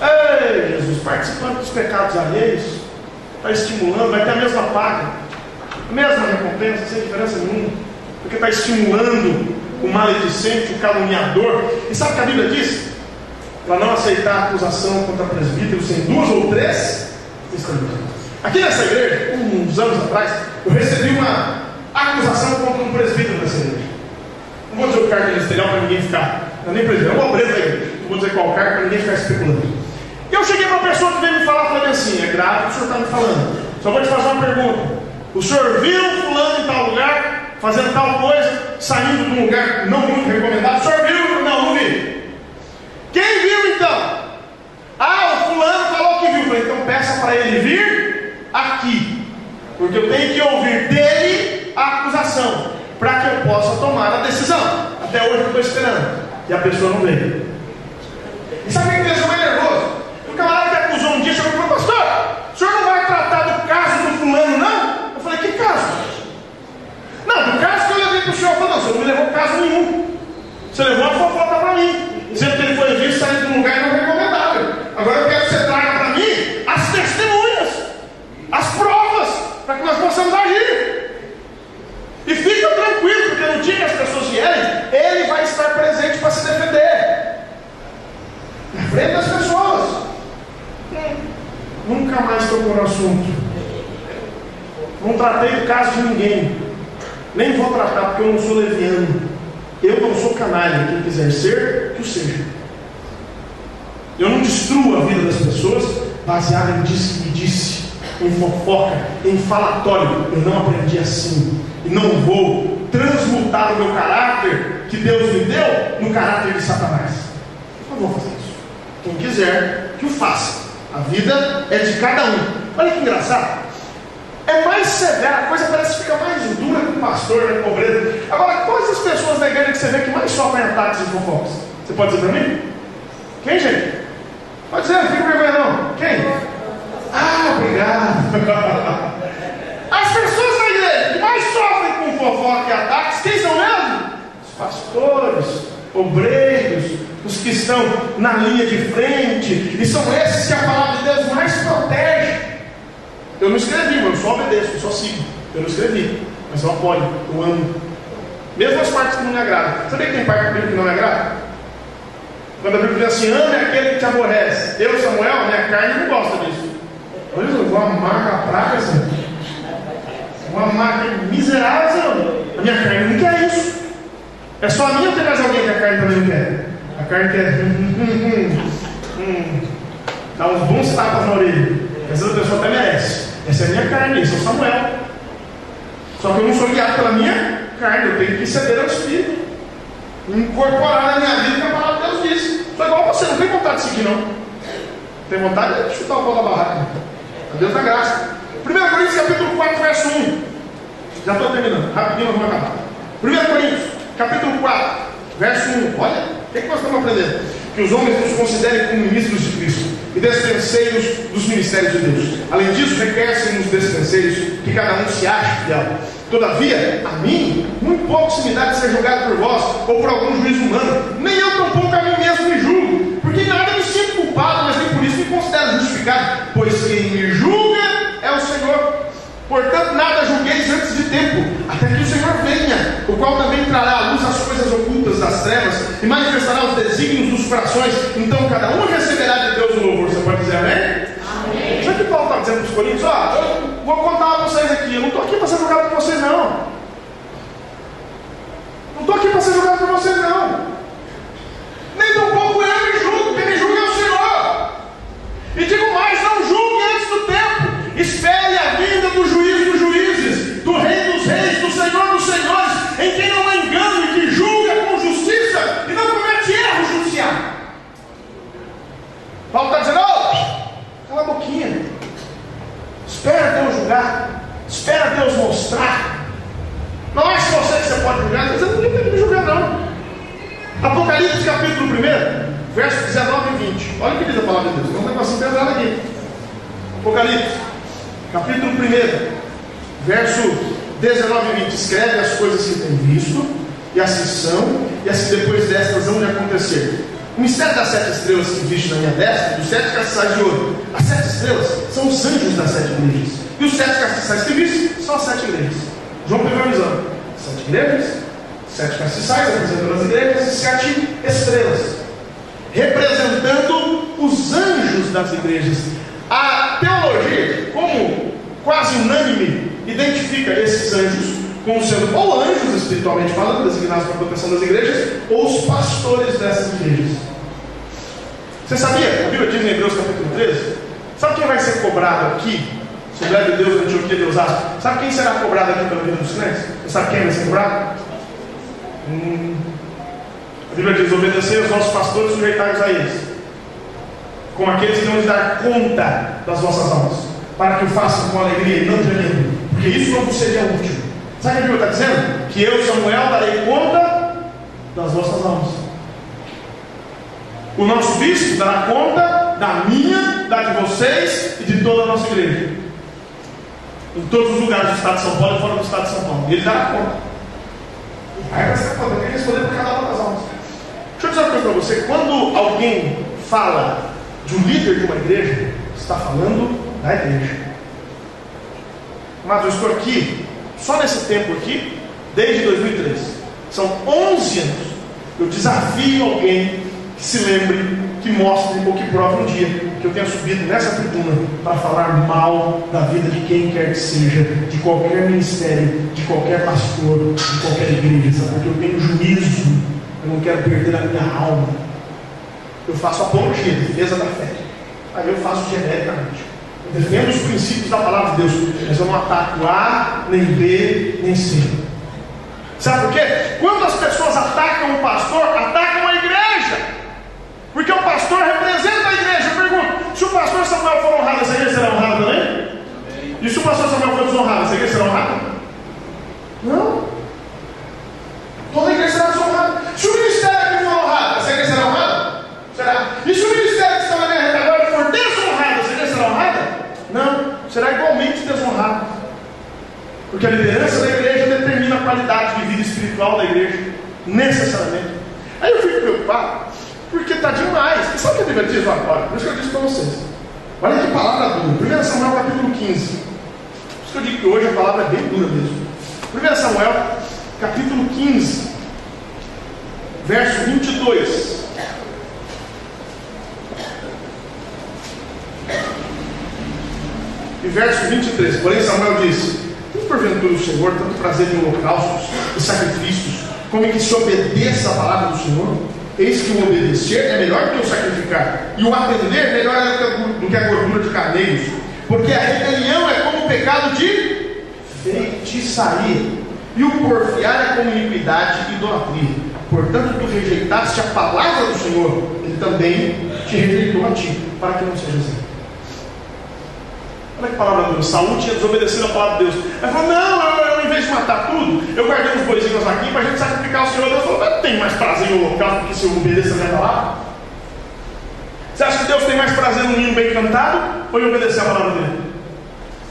Ei, Jesus, participando dos pecados alheios, está estimulando, vai ter a mesma paga, a mesma recompensa, sem diferença nenhuma, porque está estimulando o maledicente, o caluniador. E sabe o que a Bíblia diz? Para não aceitar a acusação contra presbíteros sem duas ou três Aqui nessa igreja, uns anos atrás, eu recebi uma acusação contra um presbítero dessa igreja. Não vou dizer o cargo ministerial para ninguém ficar. Não é nem presbítero, é uma obreiro da igreja. Não vou dizer qual cargo para ninguém ficar especulando. E eu cheguei para uma pessoa que veio me falar, falei assim: é grave o que o senhor está me falando. Só vou te fazer uma pergunta. O senhor viu fulano em tal lugar? Fazendo tal coisa, saindo de um lugar não muito recomendado. O senhor viu? Não, não vi. Quem viu então? Ah, o fulano falou que viu. Falei, então peça para ele vir aqui. Porque eu tenho que ouvir dele a acusação. Para que eu possa tomar a decisão. Até hoje eu estou esperando. E a pessoa não veio. E sabe o que me deixou mais nervoso? O camarada que acusou um dia chegou pastor, o senhor não vai tratar do caso do fulano, não? Eu falei, que caso? Não, do caso que eu levei para o senhor, falou, não, você não me levou caso nenhum. Você levou a fofoca para mim. Dizendo que ele foi visto saindo de um lugar não recomendável. Agora eu quero que você traga para mim as testemunhas, as provas, para que nós possamos agir. E fica tranquilo, porque no dia que as pessoas vierem, ele vai estar presente para se defender. Na frente das pessoas. Nunca mais tocou no assunto. Não tratei do caso de ninguém. Nem vou tratar porque eu não sou leviano. Eu não sou canalha. Quem quiser ser, que o seja. Eu não destruo a vida das pessoas baseado em disse que me disse, em fofoca, em falatório. Eu não aprendi assim. E não vou transmutar o meu caráter que Deus me deu no caráter de Satanás. Não vou fazer isso. Quem quiser, que o faça. A vida é de cada um. Olha que engraçado. É mais severa, a coisa parece ficar mais dura com o pastor, né, pobreza. Agora, quais as pessoas da igreja que você vê que mais sofrem ataques e fofocas? Você pode dizer para mim? Quem, gente? Pode dizer, não fica vergonha não. Quem? Ah, obrigado. As pessoas da igreja que mais sofrem com fofoca e ataques, quem são mesmo? Os pastores, obreiros, os que estão na linha de frente, e são esses que a palavra de Deus mais protege. Eu não escrevi, eu só obedeço, eu só sigo. Eu não escrevi, mas eu apoio, eu amo. Mesmo as partes que não me agradam. Sabia que tem parte da Bíblia que não me agrada? Quando a Bíblia diz assim, ame aquele que te aborrece. Eu, Samuel, minha carne não gosta disso. Olha, eu vou amar a praga, Senhor. Vou amar miserável, Senhor. A minha carne não quer isso. É só a minha ou tem mais alguém que a carne também não quer? A carne quer. Hum, hum, hum, Dá uns bons tapas na orelha. Essa pessoa até merece. Essa é a minha carne, esse é o Samuel. Só que eu não sou guiado pela minha carne, eu tenho que ceder ao Espírito. Incorporar na minha vida o que a palavra de Deus diz. Sou igual você, não tem vontade de seguir, não. Tem vontade de chutar o pau da barraca. A Deus da graça. 1 Coríntios capítulo 4, verso 1. Já estou terminando, rapidinho vamos acabar. 1 Coríntios, capítulo 4, verso 1. Olha, o que, é que nós estamos aprendendo? Que os homens nos considerem como ministros de Cristo e despenseiros dos ministérios de Deus. Além disso, requer-se nos despenseiros que cada um se ache fiel. Todavia, a mim, muito pouco se me dá de ser julgado por vós ou por algum juízo humano. Nem eu tampouco a mim mesmo me julgo, porque nada me sinto culpado, mas nem por isso me considero justificado, pois quem me julga. Portanto, nada julgueis antes de tempo, até que o Senhor venha, o qual também trará à luz as coisas ocultas das trevas e manifestará os desígnios dos corações. Então, cada um receberá de Deus o louvor. Você pode dizer amém? Amém. Sabe o que Paulo está dizendo para os Coríntios? Ó, eu vou contar para vocês aqui. Eu não estou aqui para ser julgado por vocês, não. Não estou aqui para ser julgado por vocês, não. Nem tão pouco eu me julgo, quem me julga é o Senhor. E digo mais: não do Espere a vinda do juiz dos juízes, do rei dos reis, do senhor dos senhores, em quem não há engano e que julga com justiça e não comete erro judiciário. Paulo está dizendo, oh, cala a boquinha. Espera Deus julgar. Espera Deus mostrar. Não acha você que você pode julgar, mas eu não tem que me julgar não. Apocalipse capítulo 1, versos 19 e 20. Olha o que diz a palavra de Deus. Tem um negocinho pesado aqui. Apocalipse capítulo 1, verso 19 e 20, escreve as coisas que tem visto, e assim são, e assim depois destas vão de acontecer. O mistério das sete estrelas que viste na minha destra, dos sete castiçais de ouro. As sete estrelas são os anjos das sete igrejas. E os sete castiçais que viste são as sete igrejas. João visão. Sete igrejas, sete castiçais representando as igrejas e sete estrelas, representando os anjos das igrejas. A teologia, como quase unânime, identifica esses anjos como sendo ou anjos espiritualmente falando, designados para a proteção das igrejas, ou os pastores dessas igrejas. Você sabia? A Bíblia diz em Hebreus capítulo 13: sabe quem vai ser cobrado aqui? Assembleia de Deus, Antioquia, Deus Astro. Sabe quem será cobrado aqui pela vida dos crentes? Você sabe quem vai ser cobrado? Hum. A Bíblia diz: obedecer aos nossos pastores e sujeitar-vos a eles como aqueles que não lhes dar conta das vossas almas, para que o façam com alegria e não gemendo, porque isso não seria útil. Sabe o que a Bíblia está dizendo? Que eu, Samuel, darei conta das vossas almas. O nosso bispo dará conta da minha, da de vocês e de toda a nossa igreja. Em todos os lugares do estado de São Paulo e fora do estado de São Paulo. Ele dará conta. Aí vai ser conta, tem que responder por cada uma das almas. Deixa eu dizer uma coisa para você: quando alguém fala de um líder de uma igreja, está falando da igreja. Mas eu estou aqui, só nesse tempo aqui, desde 2013. São 11 anos. Eu desafio alguém que se lembre, que mostre ou que prove um dia que eu tenha subido nessa tribuna para falar mal da vida de quem quer que seja, de qualquer ministério, de qualquer pastor, de qualquer igreja, porque eu tenho juízo, eu não quero perder a minha alma. Eu faço apologia, defesa da fé. Aí eu faço genericamente. Eu defendo os princípios da palavra de Deus, mas eu não ataco A, nem B, nem C. Sabe por quê? Quando as pessoas atacam o pastor, atacam a igreja. Porque o pastor representa a igreja. Eu pergunto: se o pastor Samuel for honrado, essa igreja será honrada também? E se o pastor Samuel for desonrado, essa igreja será honrada? Não. Toda igreja será desonrada. Se o ministério aqui for honrado, essa igreja será honrada? Será. E se o ministério que está na minha retaguarda for desonrado, essa igreja será honrada? Não. Será igualmente desonrado. Porque a liderança da igreja determina a qualidade de vida espiritual da igreja, necessariamente. Aí eu fico preocupado porque está demais. E sabe o que é divertido agora? Por isso que eu disse para vocês. Olha que palavra dura. 1 Samuel capítulo 15. Por isso que eu digo que hoje a palavra é bem dura mesmo. 1 Samuel capítulo 15, verso 22. E verso 23. Porém, Samuel disse: Porventura o Senhor tanto prazer em holocaustos e sacrifícios, como em que se obedeça a palavra do Senhor? Eis que o obedecer é melhor do que o sacrificar, e o atender é melhor do que a gordura de carneiros, porque a rebelião é como o pecado de feitiçaria, e o porfiar é como iniquidade e idolatria. Portanto, tu rejeitaste a palavra do Senhor, ele também te rejeitou a ti, para que não seja assim. Olha que palavra de Deus. Saúl tinha desobedecido a palavra de Deus. Ele falou: Não, eu, eu, em vez de matar tudo, eu guardei uns boizinhos aqui para a gente sacrificar o Senhor. Deus falou: tem mais prazer em holocausto do que se eu obedecer a minha palavra? Você acha que Deus tem mais prazer no hino bem cantado ou em obedecer a palavra dele?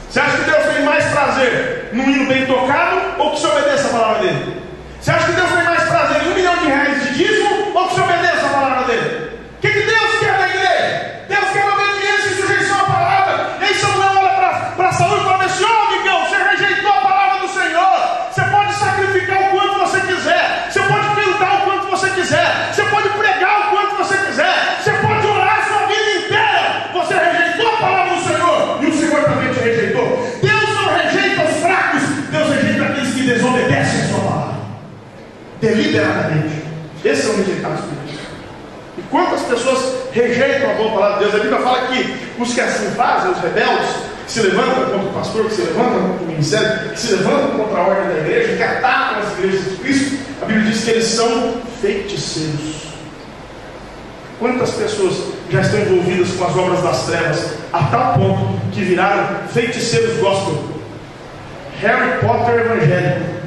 Você acha que Deus tem mais prazer no hino bem tocado ou que se obedeça a palavra dele? Você acha que Deus tem mais prazer em um milhão de reais de dízimo ou que se obedeça a palavra dele? O que, que Deus quer da igreja? Deus quer obediência e sujeição à palavra. E aí Samuel olha para Saúl e fala assim: Ô oh, amigão, você rejeitou a palavra do Senhor. Você pode sacrificar o quanto você quiser. Você pode cantar o quanto você quiser. Você pode pregar o quanto você quiser. Você pode orar a sua vida inteira. Você rejeitou a palavra do Senhor. E o Senhor também te rejeitou. Deus não rejeita os fracos. Deus rejeita aqueles que desobedecem a sua palavra. Deliberadamente. Esse é o rejeitado espiritual. E quantas pessoas rejeitam a boa palavra de Deus? A Bíblia fala que os que assim fazem, os rebeldes, que se levantam contra o pastor, que se levantam contra o ministério, que se levantam contra a ordem da igreja, que atacam as igrejas de Cristo, a Bíblia diz que eles são feiticeiros. Quantas pessoas já estão envolvidas com as obras das trevas, a tal ponto que viraram feiticeiros gospel? Harry Potter evangélico.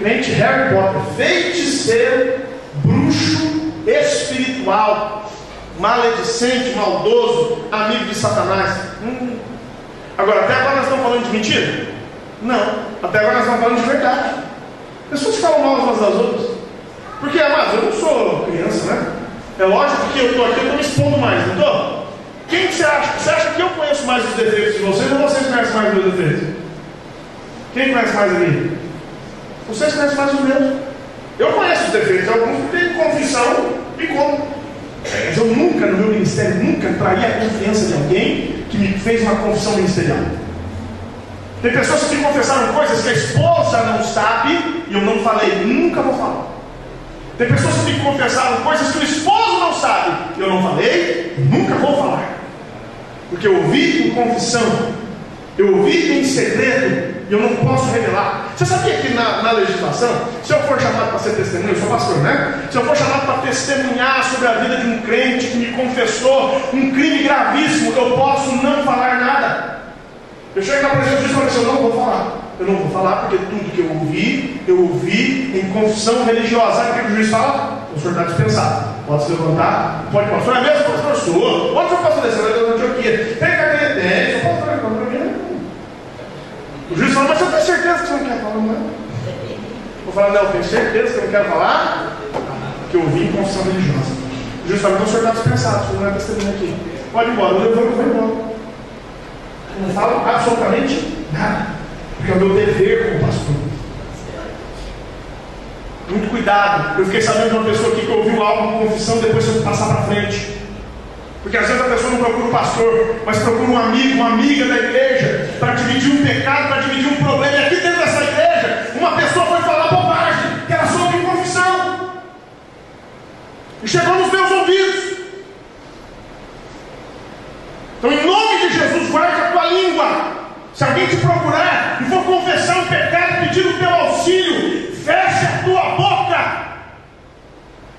Crente Harry Potter, feiticeiro, bruxo espiritual, maledicente, maldoso, amigo de Satanás. Hum. Agora, até agora nós estamos falando de mentira? Não, até agora nós estamos falando de verdade. Pessoas falam mal umas das outras. Porque, amados, eu não sou criança, né? É lógico que eu estou aqui, eu estou me expondo mais, não estou? Quem que você acha? Você acha que eu conheço mais os defeitos de vocês ou vocês conhecem mais os meus defeitos? Quem conhece mais a mim? Vocês conhecem mais os meus. Eu conheço os defeitos, alguns têm confissão e como. Mas eu nunca, no meu ministério, nunca traria a confiança de alguém que me fez uma confissão ministerial. Tem pessoas que me confessaram coisas que a esposa não sabe e eu não falei, nunca vou falar. Tem pessoas que me confessaram coisas que o esposo não sabe e eu não falei, nunca vou falar. Porque eu ouvi em confissão, eu ouvi em segredo e eu não posso revelar. Você sabia que na, na, legislação, se eu for chamado para ser testemunha, eu sou pastor, né? Se eu for chamado para testemunhar sobre a vida de um crente que me confessou um crime gravíssimo, eu posso não falar nada. Eu chego na presença de Deus e falo assim, eu não vou falar. Eu não vou falar porque tudo que eu ouvi, eu ouvi em confissão religiosa. Sabe o que o juiz fala? O senhor está dispensado. Pode se levantar? Pode, pastor. É mesmo, pastor? Sou. Senhor pastor descer? Eu estou aqui. Tem cadeira? Tem. Sou pastor. Não, para mim o juiz fala, mas você tem certeza que você não quer falar? Não. Vou falar, não, eu tenho certeza que eu não quero falar, que eu vim em confissão religiosa. O juiz fala, então o senhor está dispensado, o senhor não é testemunha aqui. Pode ir embora, eu levanto e vou embora. Eu não falo absolutamente nada, porque é o meu dever como pastor. Muito cuidado. Eu fiquei sabendo de uma pessoa aqui que ouviu algo com confissão, depois eu passar para frente. Porque às vezes a pessoa não procura o pastor, mas procura um amigo, uma amiga da igreja, para dividir um pecado, para dividir um problema. E aqui dentro dessa igreja, uma pessoa foi falar bobagem, que era sobre confissão. E chegou nos meus ouvidos. Então, em nome de Jesus, guarde a tua língua. Se alguém te procurar e for confessar um pecado, pedir o teu auxílio, feche a tua boca.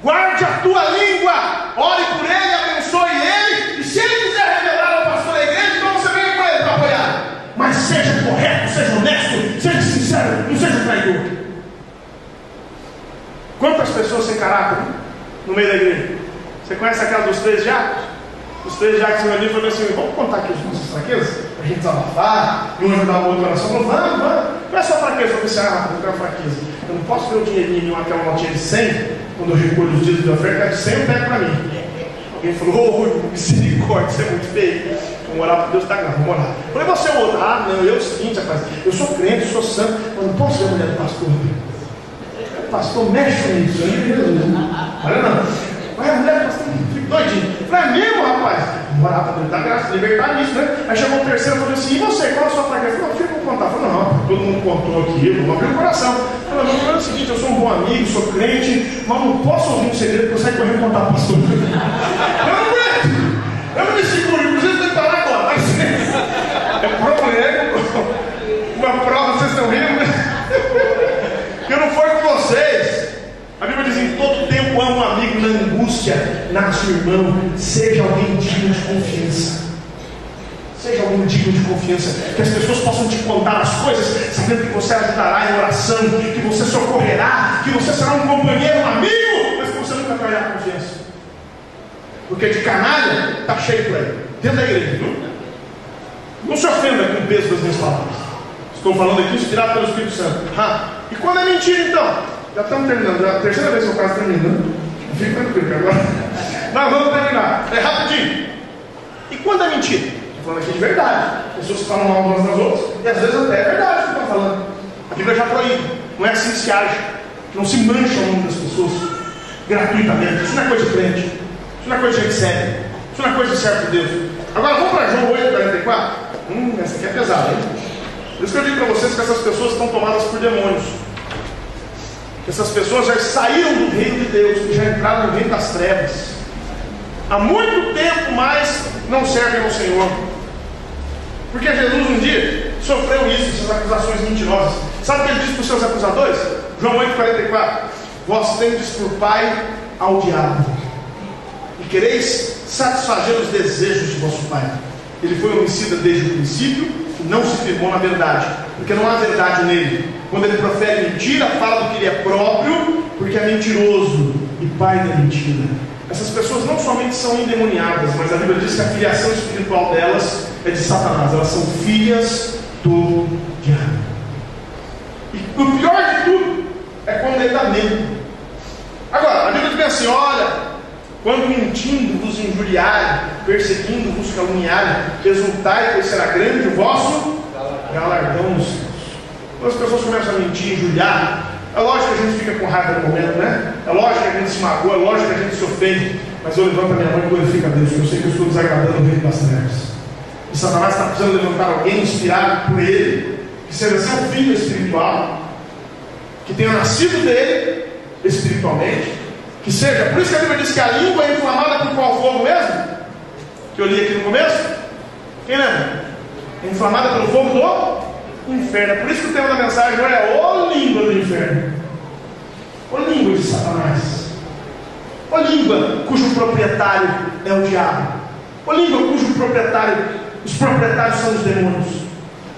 Guarde a tua língua, ore por ele, abençoe ele, e se ele quiser revelar ao pastor da igreja, então você vem com ele para apoiar. Mas seja correto, seja honesto, seja sincero, não seja traidor. Quantas pessoas sem caráter no meio da igreja? Você conhece aquela dos três diáconos? Os três diáconos ali falaram assim: vamos contar aqui as nossas fraquezas, para a gente desabafar, e um ajudar o outro na oração. Falou, vamos, vamos. Qual é sua fraqueza? Eu falei assim: ah, eu uma fraqueza. Eu não posso ver o dinheirinho aquela notinha de 100 quando eu recolho os dias de oferta, de 100 eu pego para mim. Alguém falou, oh, misericórdia, isso é muito feio. Vamos orar para Deus está grave, vamos orar. Eu falei, você é outro. Ah, não, eu é o seguinte, rapaz, eu sou crente, sou santo, eu não posso ser mulher do pastor. Pastor, mexe com isso, Olha não. Vai, a mulher pastor, fica doidinho. Eu falei, é mesmo, rapaz? Orar para dar graça, libertar nisso, né? Aí chegou o terceiro e falou assim, e você, qual a sua fraqueza? Eu falei, filho, vou contar. Eu falei, não, todo mundo contou aqui, eu vou abrir o coração. Eu falei, não, é o seguinte, eu sou um bom amigo, sou crente, mas não posso ouvir um segredo que eu saio correndo contar para pastor. Eu não aguento. Eu não me seguro, inclusive tem que parar agora. Mas é problema. Uma prova, vocês estão rindo, né? Que não foi com vocês. A Bíblia diz: em todo tempo há um amigo na angústia, nasce o irmão, seja alguém digno de confiança. Seja alguém digno de confiança, que as pessoas possam te contar as coisas, sabendo que você ajudará em oração, que você socorrerá, que você será um companheiro, um amigo, mas que você nunca trairá confiança. Porque de canalha está cheio por aí, dentro da igreja, viu? Não se ofenda com o peso das minhas palavras. Estou falando aqui inspirado pelo Espírito Santo. Ah, e quando é mentira então? Já estamos terminando, já é a terceira vez que eu quase terminando. Fique tranquilo agora. Nós vamos terminar. É rapidinho. E quando é mentira? Estou falando aqui de verdade. Pessoas falam mal umas das outras, e às vezes até é verdade o que estão falando. A Bíblia já proíbe. Não é assim que se age. Não se mancha o nome das pessoas gratuitamente. Isso não é coisa de crente. Isso não é coisa de gente séria. Isso não é coisa de certo de Deus. Agora vamos para João 8, 44. Hum, essa aqui é pesada, hein? Por isso que eu digo para vocês que essas pessoas estão tomadas por demônios. Essas pessoas já saíram do reino de Deus e já entraram no reino das trevas. Há muito tempo mais não servem ao Senhor. Porque Jesus um dia sofreu isso, essas acusações mentirosas. Sabe o que ele disse para os seus acusadores? João 8,44: Vós tendes por pai ao diabo, e quereis satisfazer os desejos de vosso pai. Ele foi homicida desde o princípio e não se firmou na verdade, porque não há verdade nele. Quando ele profere mentira, fala do que ele é próprio, porque é mentiroso e pai da mentira. Essas pessoas não somente são endemoniadas, mas a Bíblia diz que a filiação espiritual delas é de Satanás, elas são filhas do diabo. E o pior de tudo é quando ele dá medo. Agora, a Bíblia diz assim: olha, quando mentindo vos injuriarem, perseguindo vos caluniarem, resultai, pois será grande o vosso céus. Quando as pessoas começam a mentir, injuriar, é lógico que a gente fica com raiva no momento, né? É lógico que a gente se magoa, é lógico que a gente se ofende, mas eu levanto a minha mão e glorifico a Deus, eu sei que eu estou desagradando o reino das trevas. E Satanás está precisando levantar alguém inspirado por ele, que seja seu filho espiritual, que tenha nascido dele espiritualmente, que seja, por isso que a Bíblia diz que a língua é inflamada por qual fogo mesmo? Que eu li aqui no começo? Quem lembra? Inflamada pelo fogo do inferno. É por isso que o tema da mensagem é o língua do inferno. O língua de Satanás. O língua cujo proprietário é o diabo. O língua cujo proprietário os proprietários são os demônios.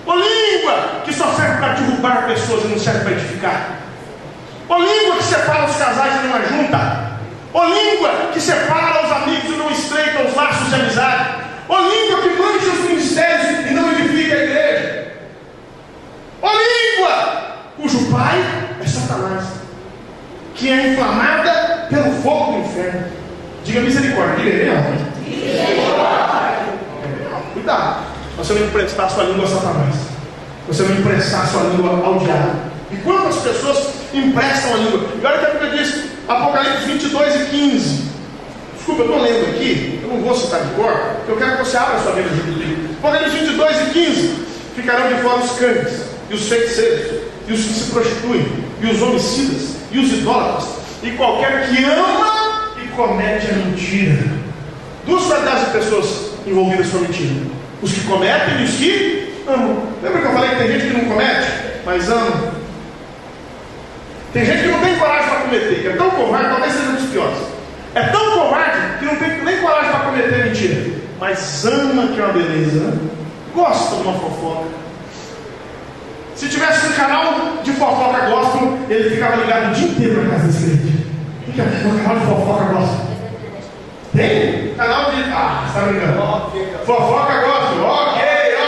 Ô língua que só serve para derrubar pessoas e não serve para edificar. Ô língua que separa os casais e não ajunta. Ô língua que separa os amigos e não estreita os laços de amizade. Ô língua que mancha os ministérios e não edifica a igreja. Ô língua cujo pai é Satanás, que é inflamada pelo fogo do inferno. Diga diga misericórdia. Cuidado. Você não emprestar sua língua a Satanás. Você não emprestar sua língua ao diabo. E quantas pessoas emprestam a língua? E olha o que a Bíblia diz, Apocalipse 22 e 15. Desculpa, eu estou lendo aqui, eu não vou citar de cor, eu quero que você abra a sua Bíblia junto comigo. Apocalipse 22 e 15. Ficarão de fora os cães, e os feiticeiros, e os que se prostituem, e os homicidas, e os idólatras, e qualquer que ama comete a mentira. Duas qualidades de pessoas envolvidas com a mentira: os que cometem e os que amam. Lembra que eu falei que tem gente que não comete, mas ama? Tem gente que não tem coragem para cometer, que é tão covarde, talvez seja um dos piores. É tão covarde que não tem nem coragem para cometer mentira, mas ama que é uma beleza, né? gosta de uma fofoca. Se tivesse um canal de fofoca gospel, ele ficava ligado o dia inteiro na casa desse crente. O canal de fofoca gospel? Tem? Canal de. Ah, você está brincando? Fofoca gospel, ok,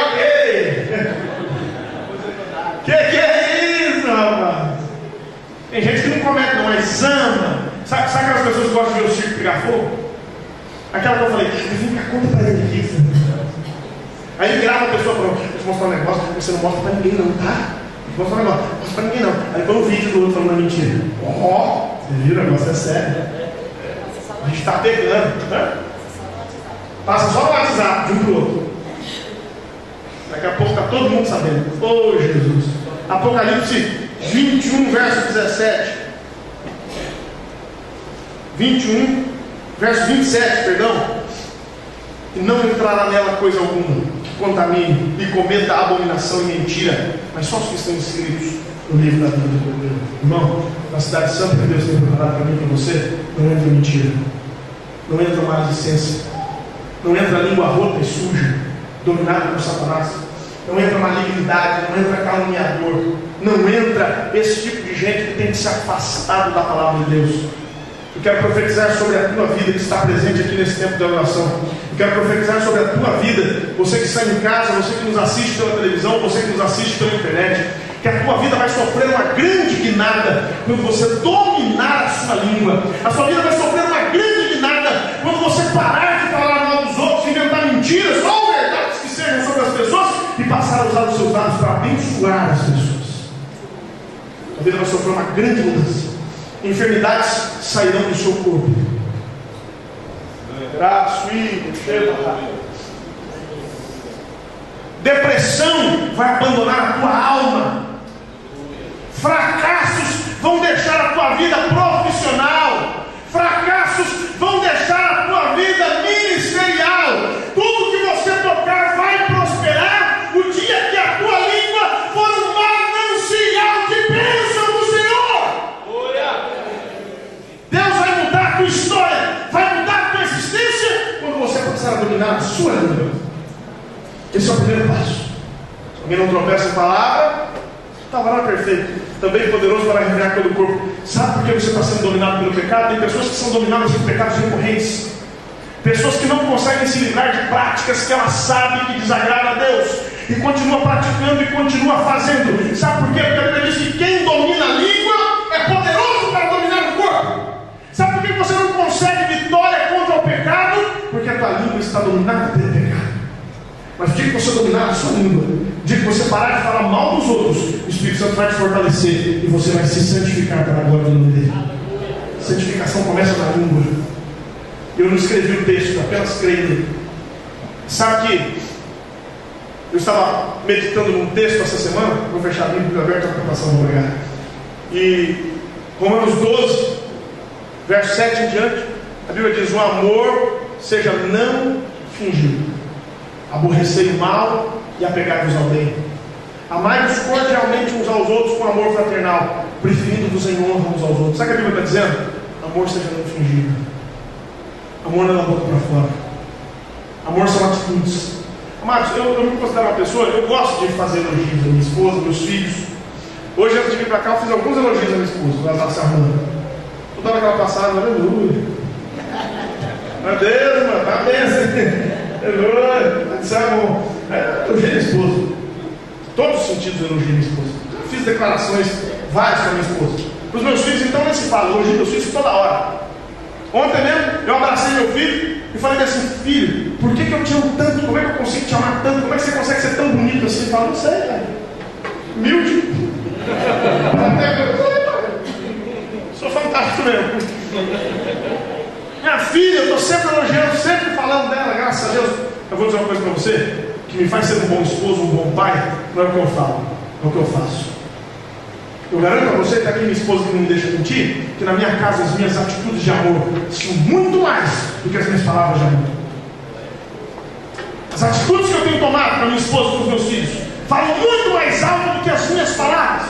ok. que que é isso, rapaz? Tem gente que não comete, não, mas ama. Sabe, sabe aquelas pessoas que gostam de ver o circo pegar fogo? Aquela que eu falei, cá, conta para ele aqui. Aí grava a pessoa falando, deixa eu mostrar um negócio você não mostra para ninguém não, tá? Deixa eu mostrar um negócio, não mostra para ninguém não. Aí põe um vídeo do outro falando mentira. Ó, oh, você viu, o negócio é sério. A gente está pegando. Né? Passa só no WhatsApp de um para o outro. Daqui a pouco está todo mundo sabendo. Oh Jesus. Apocalipse 21, verso 17. 21, verso 27, perdão. E não entrará nela coisa alguma que contamine e cometa abominação e mentira, mas só os que estão inscritos no livro da vida do Cordeiro. Irmão, na cidade santa que Deus tem preparado para mim e para você, não entra mentira, não entra maledicência, não entra língua rota e suja, dominada por Satanás, não entra malignidade, não entra caluniador, não entra esse tipo de gente que tem que se afastar da palavra de Deus. Quero profetizar sobre a tua vida que está presente aqui nesse tempo de oração. Quero profetizar sobre a tua vida, você que está em casa, você que nos assiste pela televisão, você que nos assiste pela internet, que a tua vida vai sofrer uma grande guinada quando você dominar a sua língua. A sua vida vai sofrer uma grande guinada quando você parar de falar mal dos outros, inventar mentiras ou verdades que sejam sobre as pessoas e passar a usar os seus dados para abençoar as pessoas. A vida vai sofrer uma grande mudança. Enfermidades sairão do seu corpo. Braço, Depressão vai abandonar a tua alma. Fracassos vão deixar a tua vida profissional. Fracassos vão deixar a tua vida ministerial. Tudo que você tocar vai prosperar o dia que a tua língua for um manancial de bênção do Senhor. Deus vai mudar a tua história, vai mudar a tua existência quando você começar a dominar a sua língua. Esse é o primeiro passo. Se alguém não tropeça em palavra, estava lá perfeito. Também poderoso para revirar todo o corpo. Sabe por que você está sendo dominado pelo pecado? Tem pessoas que são dominadas por pecados recorrentes. Pessoas que não conseguem se livrar de práticas que elas sabem que desagradam a Deus. E continua praticando e continua fazendo. Sabe por quê? Porque a Bíblia diz que quem domina a língua é poderoso para dominar o corpo. Sabe por que você não consegue vitória contra o pecado? Porque a tua língua está dominada pelo pecado. Mas o dia que você dominar a sua língua, o dia que você parar de falar mal dos outros, o Espírito Santo vai te fortalecer e você vai se santificar para a glória do nome dele. Santificação começa na língua. Eu não escrevi o texto, apenas creio. Sabe que eu estava meditando num texto essa semana, vou fechar a Bíblia aberta para passar vou pregar. E Romanos 12, verso 7 em diante, a Bíblia diz: o amor seja não fingido aborrecei o mal e apegai-vos ao bem. Amai-vos cordialmente uns aos outros com amor fraternal, preferindo-vos em honra uns aos outros. Sabe o que a Bíblia está dizendo? Amor seja não fingido. Amor não é da boca para fora. Amor são atitudes. Amados, eu, eu me considero uma pessoa, eu gosto de fazer elogios à minha esposa, meus filhos. Hoje, antes de vir para cá, eu fiz alguns elogios à minha esposa, ela está se arrumando. Estou dando aquela passada, aleluia. Meu Deus, mano, tá bem assim. Aleluia. Sabe, elogiei minha esposa. Todos os sentidos eu elogiei minha esposa. Já fiz declarações várias para minha esposa. Para os meus filhos, então, nem se fala, elogio meus filhos toda hora. Ontem mesmo, eu abracei meu filho e falei assim: Filho, por que, que eu te amo tanto? Como é que eu consigo te amar tanto? Como é que você consegue ser tão bonito assim? Ele fala: Não sei, cara. Humilde. Sou fantástico mesmo. Minha filha, eu estou sempre elogiando, sempre falando graças a Deus, eu vou dizer uma coisa para você, que me faz ser um bom esposo, um bom pai, não é o que eu falo, é o que eu faço. Eu garanto a você, aqui minha esposa que não me deixa mentir, que na minha casa as minhas atitudes de amor são muito mais do que as minhas palavras de amor. As atitudes que eu tenho tomado para minha esposa e para os meus filhos falam muito mais alto do que as minhas palavras.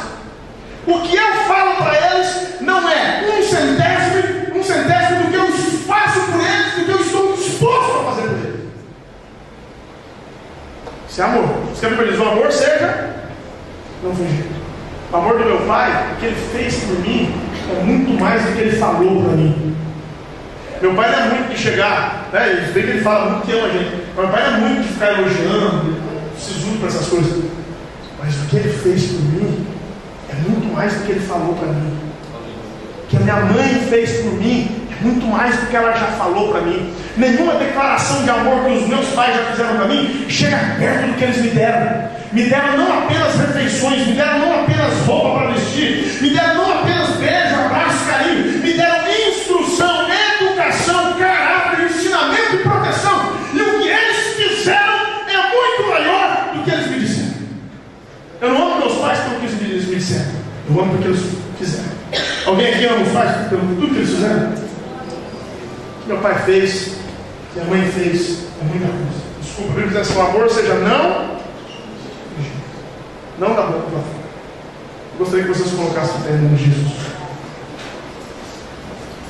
O que eu falo para eles não é um centésimo, um centésimo do que eu faço por eles, do que eu estou disposto a fazer por eles. Isso é amor. Você quer diz, o amor seja não fugir. O amor do meu pai, o que ele fez por mim, é muito mais do que ele falou para mim. Meu pai não é muito de chegar, né? Bem que ele fala muito que ama a gente. Meu pai não é muito de ficar elogiando, sisudo para essas coisas. Mas o que ele fez por mim é muito mais do que ele falou para mim. O que a minha mãe fez por mim muito mais do que ela já falou para mim. Nenhuma declaração de amor que os meus pais já fizeram para mim chega perto do que eles me deram. Me deram não apenas refeições, me deram não apenas roupa para vestir, me deram não apenas beijo, abraço, carinho, me deram instrução, educação, caráter, ensinamento e proteção. E o que eles fizeram é muito maior do que eles me disseram. Eu não amo meus pais pelo que eles me disseram, eu amo porque eles fizeram. Alguém aqui ama os pais pelo tudo que eles fizeram? Que meu pai fez, minha mãe fez, é muita coisa. Desculpa, a Bíblia diz assim: o amor seja não não da boca para fora. Gostaria que vocês colocassem o de Jesus.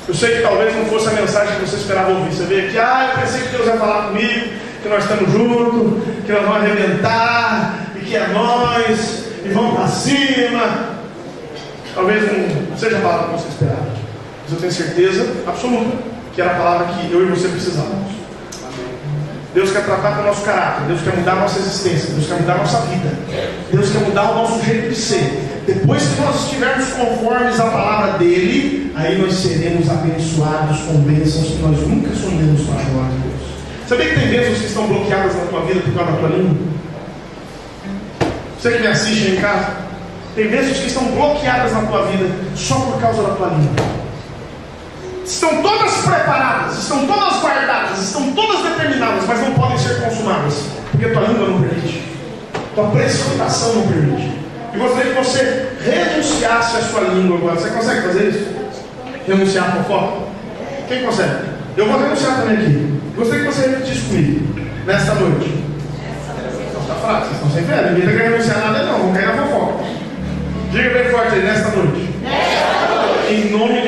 Eu sei que talvez não fosse a mensagem que você esperava ouvir. Você veio aqui, ah, eu pensei que Deus ia falar comigo, que nós estamos juntos, que nós vamos arrebentar, e que é nós, e vamos para cima. Talvez não seja a palavra que você esperava. Mas eu tenho certeza absoluta que era a palavra que eu e você precisávamos. Deus quer tratar com o nosso caráter, Deus quer mudar a nossa existência, Deus quer mudar a nossa vida, Deus quer mudar o nosso jeito de ser. Depois que nós estivermos conformes à palavra dele, aí nós seremos abençoados com bênçãos que nós nunca sonhamos para a glória de Deus. Sabia que tem bênçãos que estão bloqueadas na tua vida por causa da tua língua? Você que me assiste em casa, tem bênçãos que estão bloqueadas na tua vida só por causa da tua língua estão todas preparadas, estão todas guardadas, estão todas determinadas, mas não podem ser consumadas, porque tua língua não permite, tua precipitação não permite. E gostaria que você renunciasse à sua língua agora. Você consegue fazer isso? Renunciar a fofoca? Quem consegue? Eu vou renunciar também aqui. Gostaria que você repetisse comigo nesta noite. Está fraco, vocês estão sem fé? Ninguém está querendo renunciar nada, não. Vamos cair na fofoca. Diga bem forte aí, nesta noite. Nesta noite. Em nome de